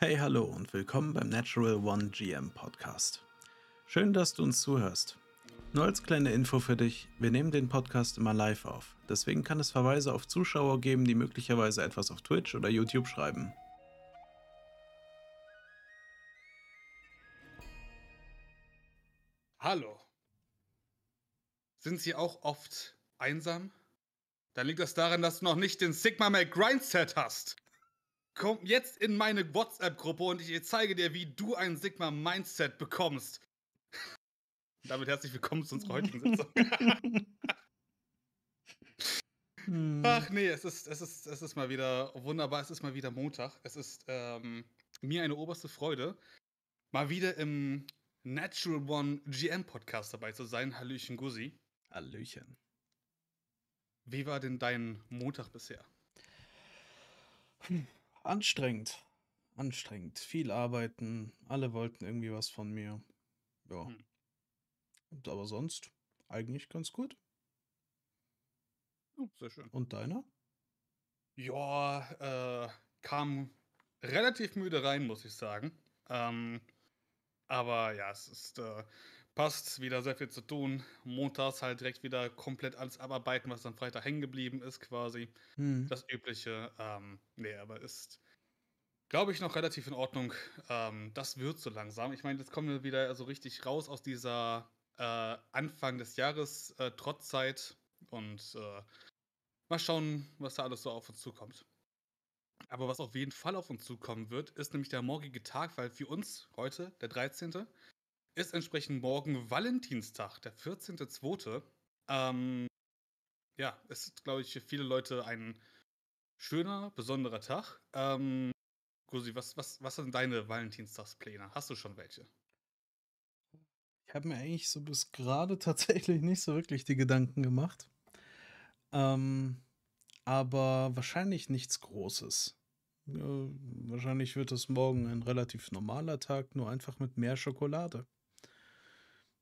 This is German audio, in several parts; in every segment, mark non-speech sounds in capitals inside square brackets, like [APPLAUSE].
Hey, hallo und willkommen beim Natural One GM Podcast. Schön, dass du uns zuhörst. Nur als kleine Info für dich, wir nehmen den Podcast immer live auf. Deswegen kann es Verweise auf Zuschauer geben, die möglicherweise etwas auf Twitch oder YouTube schreiben. Hallo. Sind Sie auch oft einsam? Dann liegt das daran, dass du noch nicht den Sigma Mac Grindset hast. Komm jetzt in meine WhatsApp-Gruppe und ich zeige dir, wie du ein Sigma Mindset bekommst. [LAUGHS] Damit herzlich willkommen zu unserer heutigen Sitzung. hm. Ach nee, es ist, es, ist, es ist mal wieder wunderbar. Es ist mal wieder Montag. Es ist ähm, mir eine oberste Freude, mal wieder im Natural One GM Podcast dabei zu sein. Hallöchen Gusi. Hallöchen. Wie war denn dein Montag bisher? Hm, anstrengend. Anstrengend. Viel arbeiten. Alle wollten irgendwie was von mir. Ja. Hm. Aber sonst eigentlich ganz gut. Oh, sehr schön. Und deiner? Ja, äh, kam relativ müde rein, muss ich sagen. Ähm, aber ja, es ist, äh, passt, wieder sehr viel zu tun. Montags halt direkt wieder komplett alles abarbeiten, was dann Freitag hängen geblieben ist, quasi. Hm. Das Übliche. Ähm, nee, aber ist, glaube ich, noch relativ in Ordnung. Ähm, das wird so langsam. Ich meine, jetzt kommen wir wieder so richtig raus aus dieser äh, Anfang des Jahres äh, Trotzzeit und äh, mal schauen, was da alles so auf uns zukommt. Aber was auf jeden Fall auf uns zukommen wird, ist nämlich der morgige Tag, weil für uns heute, der 13., ist entsprechend morgen Valentinstag, der 14.2. Ähm, ja, ist, glaube ich, für viele Leute ein schöner, besonderer Tag. Ähm, Gusi, was, was, was sind deine Valentinstagspläne? Hast du schon welche? Ich habe mir eigentlich so bis gerade [LAUGHS] tatsächlich nicht so wirklich die Gedanken gemacht. Ähm, aber wahrscheinlich nichts Großes. Ja, wahrscheinlich wird es morgen ein relativ normaler Tag, nur einfach mit mehr Schokolade.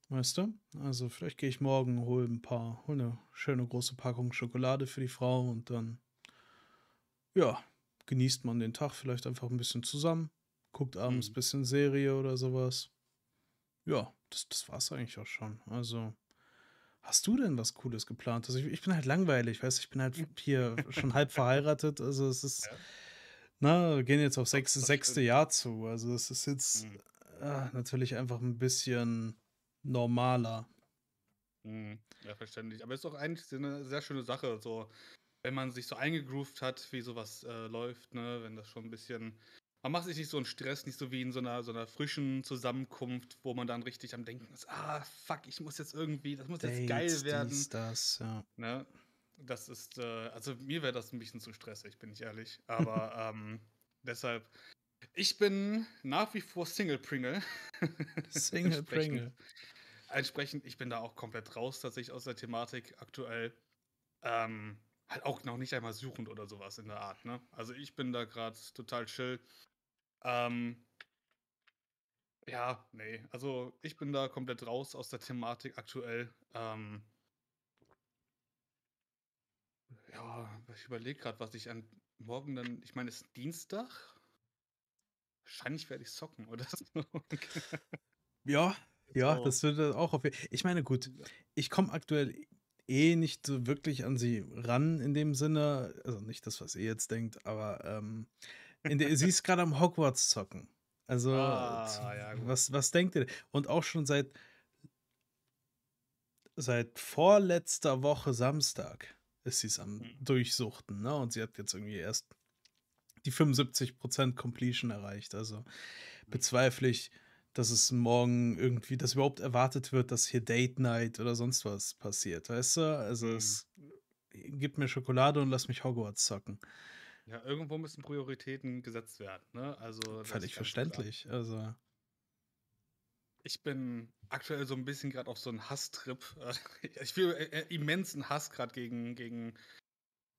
Weißt du? Also vielleicht gehe ich morgen, hole ein paar, hole eine schöne große Packung Schokolade für die Frau und dann, ja, genießt man den Tag vielleicht einfach ein bisschen zusammen, guckt abends ein mhm. bisschen Serie oder sowas. Ja, das, das war es eigentlich auch schon. Also, hast du denn was Cooles geplant? Also, ich, ich bin halt langweilig, weißt du, ich bin halt hier schon halb verheiratet. Also, es ist, ja. na, wir gehen jetzt auf sechs, sechste Jahr zu. Also, es ist jetzt mhm. äh, natürlich einfach ein bisschen normaler. Mhm. Ja, verständlich. Aber es ist doch eigentlich eine sehr schöne Sache, so wenn man sich so eingegroovt hat, wie sowas äh, läuft, ne, wenn das schon ein bisschen man macht sich nicht so einen Stress, nicht so wie in so einer, so einer frischen Zusammenkunft, wo man dann richtig am Denken ist, ah, fuck, ich muss jetzt irgendwie, das muss jetzt geil werden. Dies, das, ja. Ne? Das ist, äh, also mir wäre das ein bisschen zu stressig, bin ich ehrlich. Aber [LAUGHS] ähm, deshalb, ich bin nach wie vor Single Pringle. Single [LAUGHS] Pringle. Entsprechend, ich bin da auch komplett raus tatsächlich aus der Thematik aktuell. Ähm, halt auch noch nicht einmal suchend oder sowas in der Art, ne? Also ich bin da gerade total chill. Ähm, ja, nee. Also ich bin da komplett raus aus der Thematik aktuell. Ähm, ja, ich überlege gerade, was ich an morgen dann. Ich meine, es ist Dienstag. Wahrscheinlich werde ich zocken oder ja, ja, so. das würde auch auf. Ich meine, gut, ich komme aktuell eh nicht so wirklich an sie ran in dem Sinne. Also nicht das, was ihr jetzt denkt, aber ähm, der, sie ist [LAUGHS] gerade am Hogwarts zocken. Also, ah, ja, was, was denkt ihr? Und auch schon seit, seit vorletzter Woche Samstag ist sie es am hm. Durchsuchten, ne? Und sie hat jetzt irgendwie erst die 75% Completion erreicht. Also hm. bezweifle ich, dass es morgen irgendwie, dass überhaupt erwartet wird, dass hier Date Night oder sonst was passiert, weißt du? Also mhm. es gibt mir Schokolade und lass mich Hogwarts zocken. Ja, irgendwo müssen Prioritäten gesetzt werden, ne? Also völlig verständlich. Klar. Also ich bin aktuell so ein bisschen gerade auf so einem Hasstrip. [LAUGHS] Ich fühle äh, äh, immensen Hass gerade gegen, gegen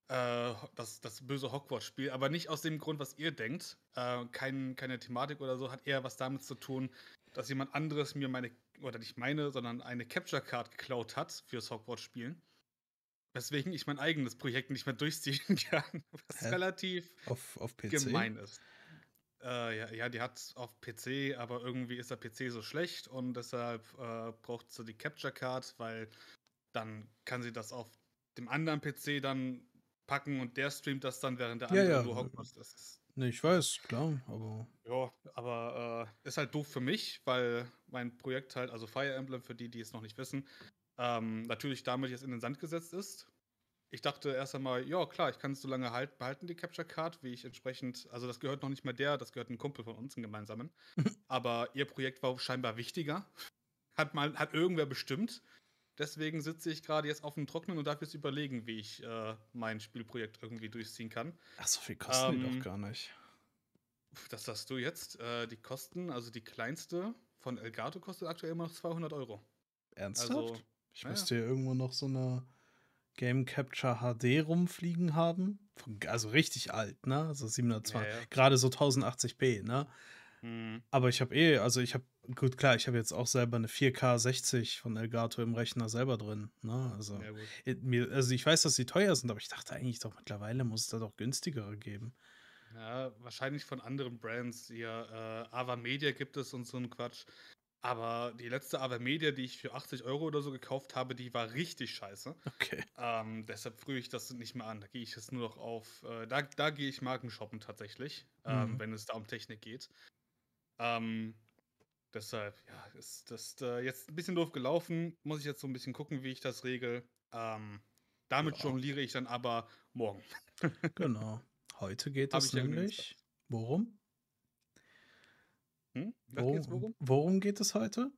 äh, das, das böse Hogwarts-Spiel, aber nicht aus dem Grund, was ihr denkt. Äh, kein, keine Thematik oder so, hat eher was damit zu tun, dass jemand anderes mir meine, oder nicht meine, sondern eine Capture-Card geklaut hat fürs Hogwarts-Spielen. Weswegen ich mein eigenes Projekt nicht mehr durchziehen [LAUGHS] kann, was Hä? relativ auf, auf gemein ist. äh, ja, ja, die hat auf PC, aber irgendwie ist der PC so schlecht und deshalb äh, braucht sie die Capture Card, weil dann kann sie das auf dem anderen PC dann packen und der streamt das dann, während der Ja, andere ja. nur Hogwarts. Das ist, Ne, ich weiß, klar, aber ja, aber äh, ist halt doof für mich, weil mein Projekt halt, also Fire Emblem, für die, die es noch nicht wissen, ähm, natürlich damit jetzt in den Sand gesetzt ist. Ich dachte erst einmal, ja klar, ich kann es so lange halt, behalten, die Capture Card, wie ich entsprechend, also das gehört noch nicht mal der, das gehört ein Kumpel von uns, einen gemeinsamen. [LAUGHS] Aber ihr Projekt war scheinbar wichtiger. Hat mal, hat irgendwer bestimmt. Deswegen sitze ich gerade jetzt auf dem Trocknen und darf jetzt überlegen, wie ich äh, mein Spielprojekt irgendwie durchziehen kann. ach, so viel kosten die Ähm, doch gar nicht. Das sagst du jetzt. Äh, die Kosten, also die kleinste von Elgato kostet aktuell immer noch 200 Euro. Ernsthaft? Also, ich ja, müsste hier irgendwo noch so eine Game Capture HD rumfliegen haben. Von- Also richtig alt, ne? Also 720. Ja, ja. Gerade so 1080p, ne? hm, Aber ich habe eh, also ich habe, gut, klar, ich habe jetzt auch selber eine 4K 60 von Elgato im Rechner selber drin, ne? Also, ja gut. äh, mir, also ich weiß, dass sie teuer sind, aber ich dachte eigentlich doch mittlerweile muss es da doch günstigere geben. Ja, wahrscheinlich von anderen Brands. Hier, äh, Ava Media gibt es und so ein Quatsch. Aber die letzte Ava Media, die ich für 80 Euro oder so gekauft habe, die war richtig scheiße. Okay. Ähm, deshalb frühe ich das nicht mehr an. Da gehe ich jetzt nur noch auf. Äh, da, da gehe ich Marken shoppen tatsächlich, ähm, Mhm. wenn es da um Technik geht. Ähm, deshalb, ja, ist das äh, jetzt ein bisschen doof gelaufen. Muss ich jetzt so ein bisschen gucken, wie ich das regel. Ähm, damit Ja. jongliere ich dann aber morgen. [LAUGHS] Genau. Heute geht es nämlich. Worum? Hm? Worum, worum? worum geht es heute?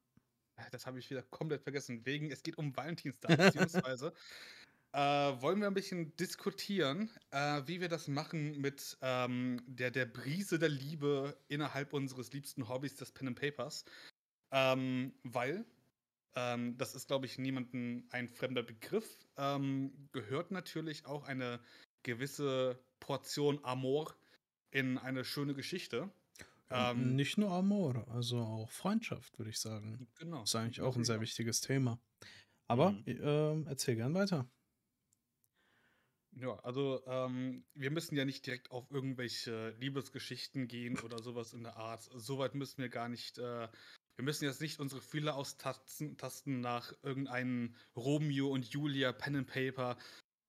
Ah, Das habe ich wieder komplett vergessen. Wegen, es geht um Valentinstag, beziehungsweise [LAUGHS] äh, wollen wir ein bisschen diskutieren, äh, wie wir das machen mit ähm, der, der Brise der Liebe innerhalb unseres liebsten Hobbys, des Pen and Papers. Ähm, weil, ähm, das ist, glaube ich, niemandem ein fremder Begriff, ähm, gehört natürlich auch eine gewisse Portion Amor in eine schöne Geschichte. Ähm, Nicht nur Amor, also auch Freundschaft, würde ich sagen. genau. Ist eigentlich auch ein natürlich sehr wichtiges Thema. Aber Mhm. ähm, erzähl gern weiter. Ja, also ähm, wir müssen ja nicht direkt auf irgendwelche Liebesgeschichten gehen oder sowas in der Art. Soweit müssen wir gar nicht. Äh, wir müssen jetzt nicht unsere Fühler austasten tasten nach irgendeinem Romeo und Julia Pen and Paper.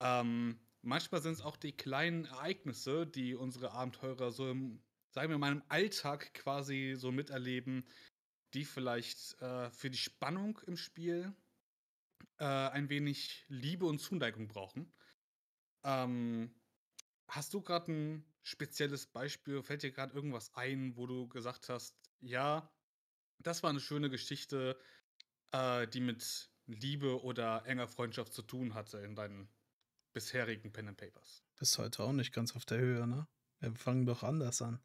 Ähm, manchmal sind es auch die kleinen Ereignisse, die unsere Abenteurer so im, sagen wir mal, im Alltag quasi so miterleben, die vielleicht äh, für die Spannung im Spiel äh, ein wenig Liebe und Zuneigung brauchen. Ähm, hast du gerade ein spezielles Beispiel? Fällt dir gerade irgendwas ein, wo du gesagt hast, ja, das war eine schöne Geschichte, äh, die mit Liebe oder enger Freundschaft zu tun hatte in deinen bisherigen Pen and Papers? Das ist heute auch nicht ganz auf der Höhe, ne? Wir fangen doch anders an.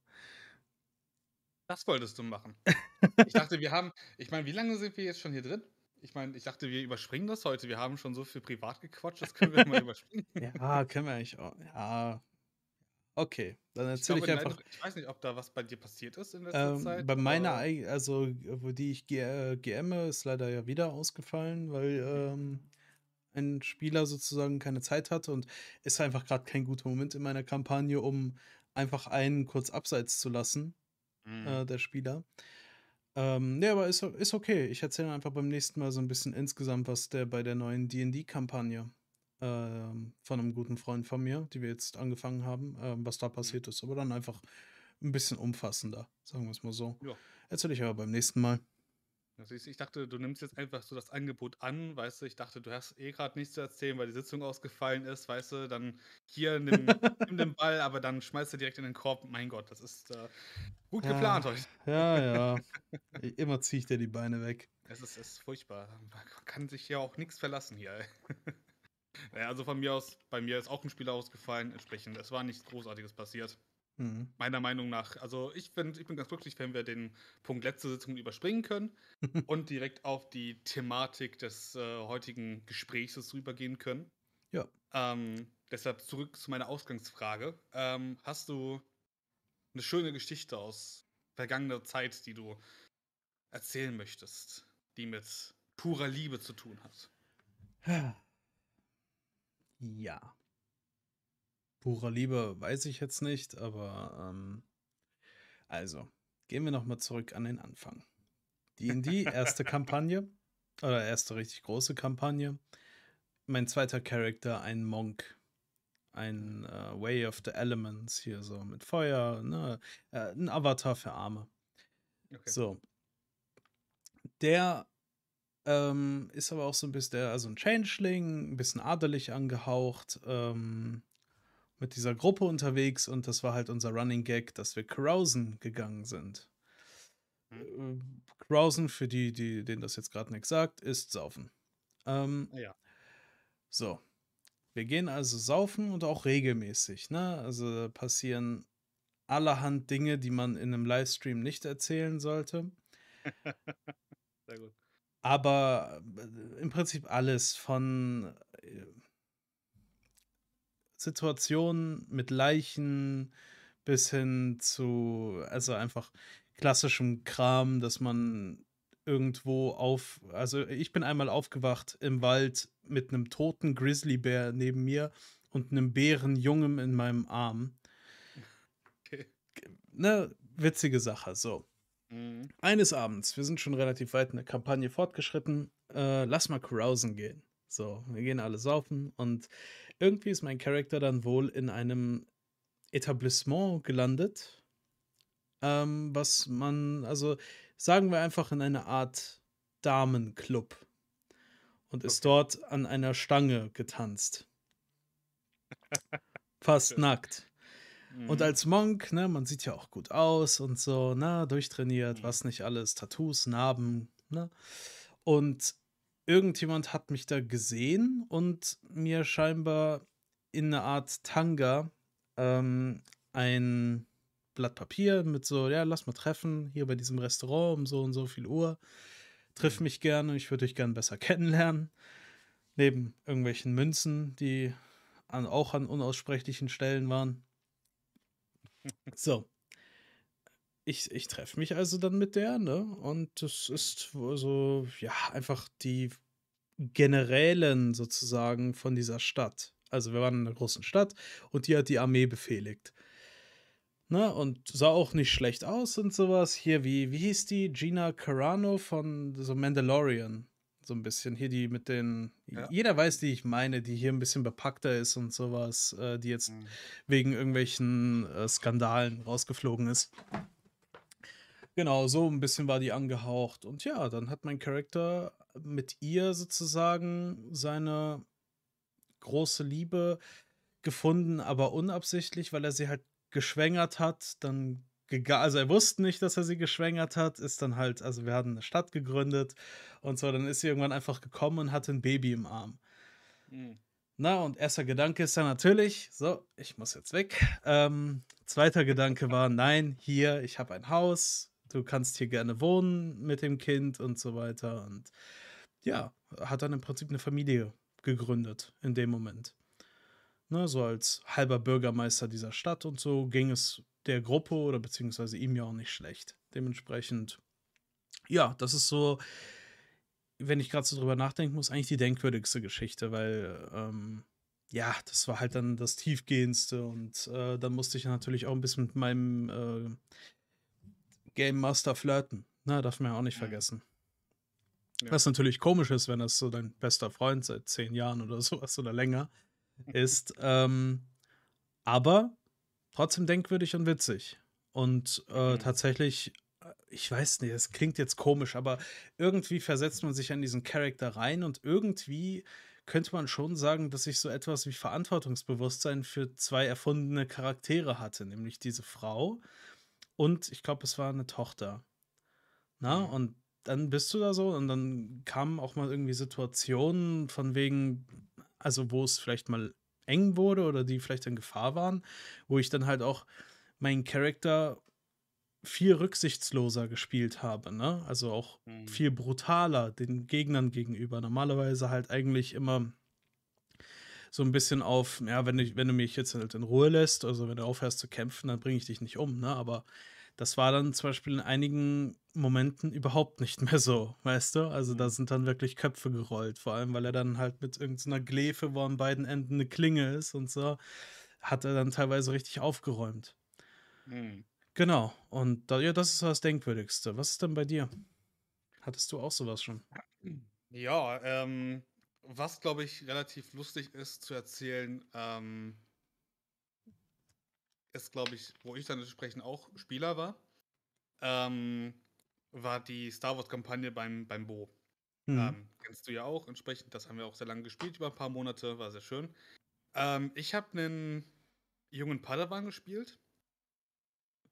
Das wolltest du machen. [LAUGHS] Ich dachte, wir haben, ich meine, wie lange sind wir jetzt schon hier drin? Ich meine, ich dachte, wir überspringen das heute. Wir haben schon so viel privat gequatscht, das können wir mal [LAUGHS] überspringen. Ja, können wir eigentlich auch. Ja. Okay, dann Ich erzähle ich, glaube, einfach. nein, ich weiß nicht, ob da was bei dir passiert ist in letzter Ähm, Zeit. bei meiner, also wo die ich G äh, ist leider ja wieder ausgefallen, weil ähm, ein Spieler sozusagen keine Zeit hatte und ist einfach gerade kein guter Moment in meiner Kampagne, um einfach einen kurz abseits zu lassen, Mhm. äh, der Spieler. Ähm, nee, aber ist, ist okay. Ich erzähle einfach beim nächsten Mal so ein bisschen insgesamt, was der bei der neuen D&D-Kampagne ähm, von einem guten Freund von mir, die wir jetzt angefangen haben, ähm, was da passiert ist. Aber dann einfach ein bisschen umfassender, sagen wir es mal so. Ja. Erzähle ich aber beim nächsten Mal. Ist, ich dachte, du nimmst jetzt einfach so das Angebot an, weißt du, ich dachte, du hast eh gerade nichts zu erzählen, weil die Sitzung ausgefallen ist, weißt du, dann hier nimm, [LAUGHS] nimm den Ball, aber dann schmeißt du direkt in den Korb. Mein Gott, das ist äh, gut Ja. geplant heute. Ja, ja. [LAUGHS] Immer ziehe ich dir die Beine weg. Es ist, ist furchtbar. Man kann sich ja auch nichts verlassen hier. [LAUGHS] ey. naja, also von mir aus, bei mir ist auch ein Spieler ausgefallen, entsprechend. Es war nichts Großartiges passiert. Mhm. Meiner Meinung nach, also ich, find, ich bin ganz glücklich, wenn wir den Punkt letzte Sitzung überspringen können [LAUGHS] und direkt auf die Thematik des äh, heutigen Gesprächs rübergehen können. Ja. Ähm, deshalb zurück zu meiner Ausgangsfrage. Ähm, hast du eine schöne Geschichte aus vergangener Zeit, die du erzählen möchtest, die mit purer Liebe zu tun hat? Ja. Purer Liebe weiß ich jetzt nicht, aber ähm, Also, gehen wir nochmal zurück an den Anfang. D&D, [LAUGHS] erste Kampagne, oder erste richtig große Kampagne. Mein zweiter Charakter, ein Monk. Ein äh, Way of the Elements, hier so mit Feuer, ne? Äh, ein Avatar für Arme. Okay. So. Der ähm, ist aber auch so ein bisschen, der, also ein Changeling, ein bisschen adelig angehaucht, ähm, mit dieser Gruppe unterwegs und das war halt unser Running Gag, dass wir carousen gegangen sind. Hm. Äh, carousen, für die, die, denen das jetzt gerade nichts sagt, ist saufen. Ähm, Ja. so. Wir gehen also saufen und auch regelmäßig, ne? Also passieren allerhand Dinge, die man in einem Livestream nicht erzählen sollte. [LAUGHS] Sehr gut. Aber äh, im Prinzip alles von äh, Situationen mit Leichen bis hin zu, also einfach klassischem Kram, dass man irgendwo auf, also ich bin einmal aufgewacht im Wald mit einem toten Grizzlybär neben mir und einem Bärenjungen in meinem Arm. Okay. Ne, witzige Sache, so. Mhm. Eines Abends, wir sind schon relativ weit in der Kampagne fortgeschritten, äh, lass mal carousen gehen. So, wir gehen alle saufen und irgendwie ist mein Charakter dann wohl in einem Etablissement gelandet, ähm, was man, also sagen wir einfach in eine Art Damenclub und ist Okay. dort an einer Stange getanzt. [LAUGHS] Fast nackt. Und Mhm. als Monk, ne, man sieht ja auch gut aus und so, ne, durchtrainiert, Mhm. was nicht alles, Tattoos, Narben, ne? Und irgendjemand hat mich da gesehen und mir scheinbar in eine Art Tanga ähm, ein Blatt Papier mit so, ja, lass mal treffen, hier bei diesem Restaurant um so und so viel Uhr. Triff Mhm. mich gerne, ich würde dich gerne besser kennenlernen. Neben irgendwelchen Münzen, die an, auch an unaussprechlichen Stellen waren. [LAUGHS] So. Ich, ich treffe mich also dann mit der, ne? Und das ist so, ja, einfach die Generälen sozusagen von dieser Stadt. Also wir waren in einer großen Stadt und die hat die Armee befehligt. Ne? Und sah auch nicht schlecht aus und sowas. Hier, wie, wie hieß die? Gina Carano von so Mandalorian. So ein bisschen. Hier die mit den. Ja. Jeder weiß, die ich meine, die hier ein bisschen bepackter ist und sowas, äh, die jetzt Mhm. wegen irgendwelchen äh, Skandalen rausgeflogen ist. Genau, so ein bisschen war die angehaucht. Und ja, dann hat mein Charakter mit ihr sozusagen seine große Liebe gefunden, aber unabsichtlich, weil er sie halt geschwängert hat. Dann also er wusste nicht, dass er sie geschwängert hat, ist dann halt, also wir hatten eine Stadt gegründet und so, dann ist sie irgendwann einfach gekommen und hatte ein Baby im Arm. Mhm. Na, und erster Gedanke ist dann natürlich, so, ich muss jetzt weg. Ähm, zweiter Gedanke war, nein, hier, ich habe ein Haus, du kannst hier gerne wohnen mit dem Kind und so weiter. Und ja, hat dann im Prinzip eine Familie gegründet in dem Moment. Ne, so als halber Bürgermeister dieser Stadt und so ging es der Gruppe oder beziehungsweise ihm ja auch nicht schlecht. Dementsprechend, ja, das ist so, wenn ich gerade so drüber nachdenken muss, eigentlich die denkwürdigste Geschichte, weil ähm, ja, das war halt dann das tiefgehendste und äh, dann musste ich natürlich auch ein bisschen mit meinem äh, Game Master flirten. Na, darf man ja auch nicht Mhm. vergessen. Ja. Was natürlich komisch ist, wenn das so dein bester Freund seit zehn Jahren oder [LAUGHS] sowas oder länger ist. ähm, aber trotzdem denkwürdig und witzig. Und äh, Mhm. tatsächlich, äh, ich weiß nicht, es klingt jetzt komisch, aber irgendwie versetzt man sich an diesen Charakter rein und irgendwie könnte man schon sagen, dass ich so etwas wie Verantwortungsbewusstsein für zwei erfundene Charaktere hatte, nämlich diese Frau und ich glaube, es war eine Tochter. Na, Mhm. und dann bist du da so und dann kamen auch mal irgendwie Situationen von wegen, also wo es vielleicht mal eng wurde oder die vielleicht in Gefahr waren, wo ich dann halt auch meinen Charakter viel rücksichtsloser gespielt habe, ne? Also auch Mhm. viel brutaler den Gegnern gegenüber. Normalerweise halt eigentlich immer so ein bisschen auf, ja, wenn, ich, wenn du mich jetzt halt in Ruhe lässt, also wenn du aufhörst zu kämpfen, dann bringe ich dich nicht um, ne? Aber das war dann zum Beispiel in einigen Momenten überhaupt nicht mehr so, weißt du? Also da Mhm. sind dann wirklich Köpfe gerollt, vor allem weil er dann halt mit irgendeiner Glefe, wo an beiden Enden eine Klinge ist und so, hat er dann teilweise richtig aufgeräumt. Mhm. Genau. Und da ja, das ist das Denkwürdigste. Was ist denn bei dir? Hattest du auch so was schon? Ja, ähm, was, glaube ich, relativ lustig ist zu erzählen, ähm ist, glaube ich, wo ich dann entsprechend auch Spieler war, ähm, war die Star Wars-Kampagne beim beim Bo. Mhm. Ähm, kennst du ja auch entsprechend. Das haben wir auch sehr lange gespielt, über 'n paar Monate, war sehr schön. Ähm, ich habe 'nen jungen Padawan gespielt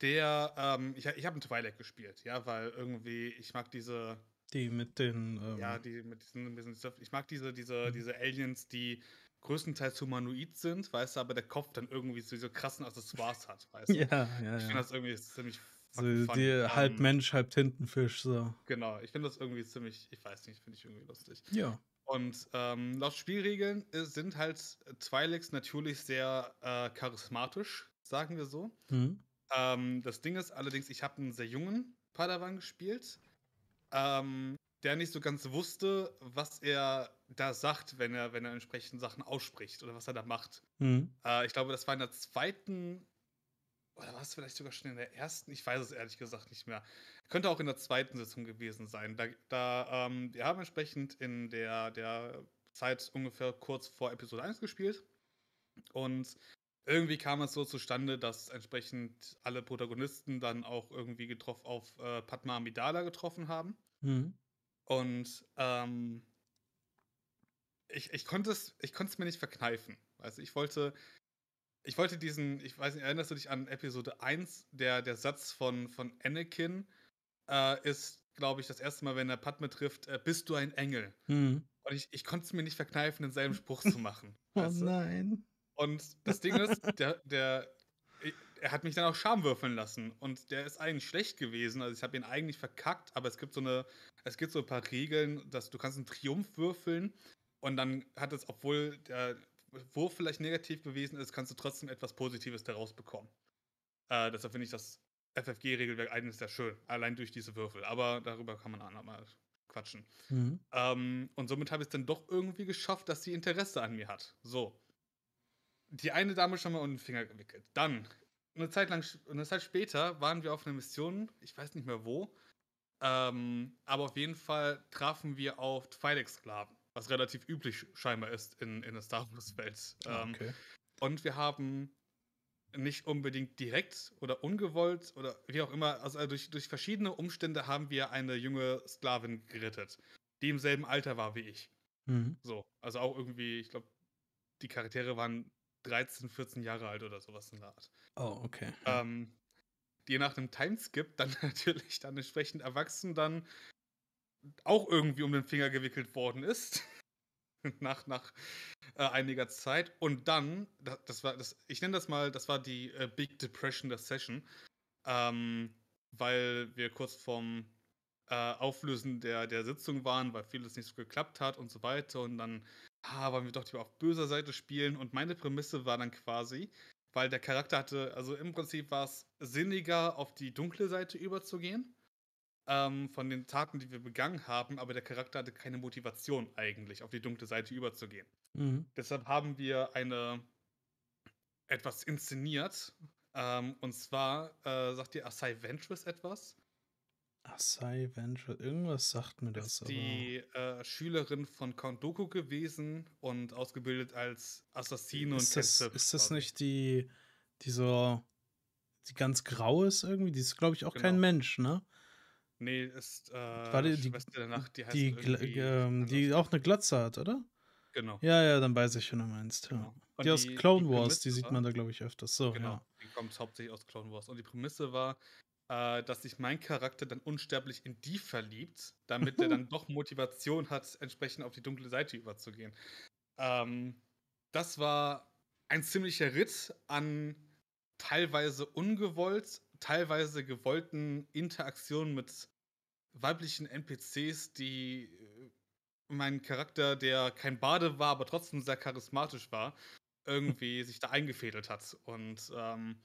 der, ähm ich ich habe 'n Twi'lek gespielt, ja, weil irgendwie ich mag diese Die mit den, ja, ähm die mit diesen ich mag diese diese Mhm. diese Aliens, die größtenteils humanoid sind, weißt du, aber der Kopf dann irgendwie so diese krassen Accessoires hat, weißt du? [LAUGHS] Ja, ja, Ich finde ja. das irgendwie ziemlich So die halb Ähm Mensch, halb Tintenfisch, so. Genau, ich finde das irgendwie ziemlich ich weiß nicht, finde ich irgendwie lustig. Ja. Und, ähm, laut Spielregeln, sind halt Twi'leks natürlich sehr, äh, charismatisch, sagen wir so. Mhm. Ähm, das Ding ist allerdings, ich habe 'n sehr jungen Padawan gespielt, ähm, der nicht so ganz wusste, was er da sagt, wenn er wenn er entsprechend Sachen ausspricht oder was er da macht. Mhm. Äh, ich glaube, das war in der 2. oder war's vielleicht sogar schon in der 1.? Ich weiß es ehrlich gesagt nicht mehr. Könnte auch in der 2. Sitzung gewesen sein. Da da, ähm wir haben entsprechend in der der Zeit ungefähr kurz vor Episode 1 gespielt. Und irgendwie kam es so zustande, dass entsprechend alle Protagonisten dann auch irgendwie getroff auf, äh, Padmé Amidala getroffen haben. Mhm. Und, ähm ich ich konnte es ich konnte es mir nicht verkneifen. Du, ich wollte ich wollte diesen ich weiß nicht, erinnerst du dich an Episode 1? Der der Satz von von Anakin, äh, ist, glaube ich, das 1. Mal, wenn er Padmé trifft, äh: „Bist du ein Engel?“ Mhm. Und ich ich konnte es mir nicht verkneifen, denselben [LAUGHS] Spruch zu machen, Oh weißt du? nein. Und das Ding ist, der der er hat mich dann auch Charme würfeln lassen und der ist eigentlich schlecht gewesen. Also, ich habe ihn eigentlich verkackt, aber es gibt so 'ne es gibt so 'n paar Regeln, dass du kannst 'n Triumph würfeln und dann hat es, obwohl der Wurf vielleicht negativ gewesen ist, kannst du trotzdem etwas Positives daraus bekommen. Äh, deshalb finde ich das FFG-Regelwerk eigentlich sehr schön, allein durch diese Würfel, aber darüber kann man ein andermal quatschen. Mhm. Ähm, und somit habe ich's dann doch irgendwie geschafft, dass sie Interesse an mir hat. So. Die eine Dame schon mal um den Finger gewickelt. Dann, 'ne Zeit lang sch 'ne Zeit später waren wir auf 'ner Mission, ich weiß nicht mehr wo, ähm, aber auf jeden Fall trafen wir auf Twi'lek-Sklaven, was relativ üblich scheinbar ist in in der Star-Wars-Welt. Ah, Ähm, okay. und wir haben nicht unbedingt direkt oder ungewollt oder wie auch immer, also, durch durch verschiedene Umstände haben wir eine junge Sklavin gerettet, die im selben Alter war wie ich. Mhm. So, also, auch irgendwie, ich glaube, die Charaktere waren 13, 14 Jahre alt oder so was in der Art. Oh, okay. Ähm, die nach 'nem Timeskip dann [LAUGHS] natürlich dann entsprechend erwachsen dann auch irgendwie um den Finger gewickelt worden ist [LAUGHS] nach nach, äh, einiger Zeit. Und dann, da das war das ich nenne das mal, das war die, äh, Big Depression der Session, ähm, weil wir kurz vorm, äh, Auflösen der der Sitzung waren, weil vieles nicht so geklappt hat und so weiter. Und dann, ah, wollen wir doch lieber auf böser Seite spielen. Und meine Prämisse war dann quasi weil der Charakter hatte also, im Prinzip war's sinniger, auf die dunkle Seite überzugehen, ähm, von den Taten, die wir begangen haben, aber der Charakter hatte keine Motivation eigentlich, auf die dunkle Seite überzugehen. Mhm. Deshalb haben wir eine etwas inszeniert, ähm, und zwar, äh, sagt dir Asajj Ventress etwas? Asajj Ventress, irgendwas sagt mir das, Ist die, äh, Schülerin von Count Dooku gewesen und ausgebildet als Assassine und Ist das Cat Sith ist das nicht die die so die ganz grau ist irgendwie? Die ist, glaube ich, auch kein Genau. Mensch, ne? Ne, ist, War äh, die die der Nacht, die heißt die ähm, die auch 'ne Glatze hat, oder? Genau. Ja, ja, dann weiß ich, wen du meinst, ja. Genau. Und Die aus die Clone die Wars, die Prämisse sieht war man da, glaube ich, öfters. So, genau, ja. die kommt hauptsächlich aus Clone Wars. Und die Prämisse war, äh, dass sich mein Charakter dann unsterblich in die verliebt, damit der dann [LAUGHS] doch Motivation hat, entsprechend auf die dunkle Seite überzugehen. Ähm, das war ein ziemlicher Ritt an teilweise ungewollt, teilweise gewollten Interaktionen mit weiblichen NPCs, die, äh, meinen Charakter, der kein Bade war, aber trotzdem sehr charismatisch war, irgendwie [LAUGHS] sich da eingefädelt hat. Und, ähm,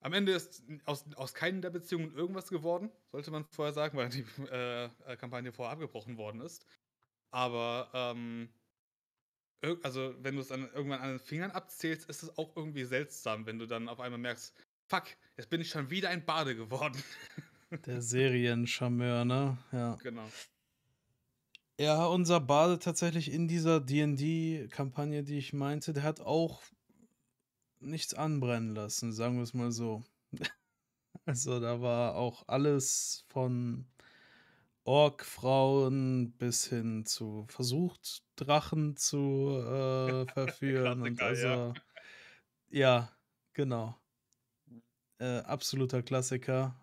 am Ende ist aus aus keinen der Beziehungen irgendwas geworden, sollte man vorher sagen, weil die, äh, äh, Kampagne vorher abgebrochen worden ist. Aber, ähm, also, wenn du's dann irgendwann an den Fingern abzählst, ist es auch irgendwie seltsam, wenn du dann auf einmal merkst: fuck, jetzt bin ich schon wieder ein Bade geworden. [LAUGHS] Der Seriencharmeur, ne? Ja. Genau. Ja, unser Bade tatsächlich in dieser D&D-Kampagne, die ich meinte, der hat auch nichts anbrennen lassen, sagen wir es mal so. [LAUGHS] Also da war auch alles von Orkfrauen bis hin zu versucht, Drachen zu äh, [LAUGHS] verführen. und Klassiker, ja. also, ja, genau. Äh, absoluter Klassiker.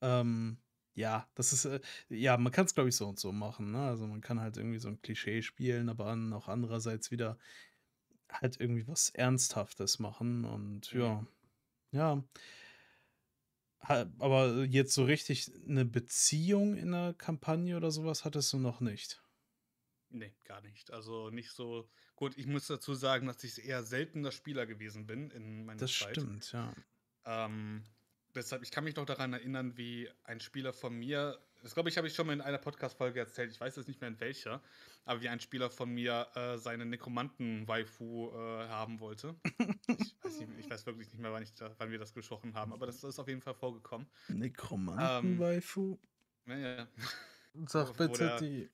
Ähm, ja, das ist, äh, ja, man kann es, glaube ich, so und so machen. Ne? Also man kann halt irgendwie so ein Klischee spielen, aber an, auch andererseits wieder halt irgendwie was Ernsthaftes machen. Und Mhm. ja, ja. Ha- Aber jetzt so richtig eine Beziehung in der Kampagne oder sowas hattest du noch nicht. Nee, gar nicht. Also nicht so. Gut, ich muss dazu sagen, dass ich eher seltener Spieler gewesen bin in meiner Das Zeit. stimmt, ja. Ähm, deshalb, ich kann mich noch daran erinnern, wie ein Spieler von mir, das glaube ich, habe ich schon mal in einer Podcast-Folge erzählt, ich weiß jetzt nicht mehr in welcher, aber wie ein Spieler von mir äh, seine Nekromanten-Waifu äh, haben wollte. [LAUGHS] Ich weiß, nicht, ich weiß wirklich nicht mehr, wann, ich da, wann wir das gesprochen haben, aber das ist auf jeden Fall vorgekommen. Nekromanten-Waifu. Ja, ja, ja. Sag bitte die.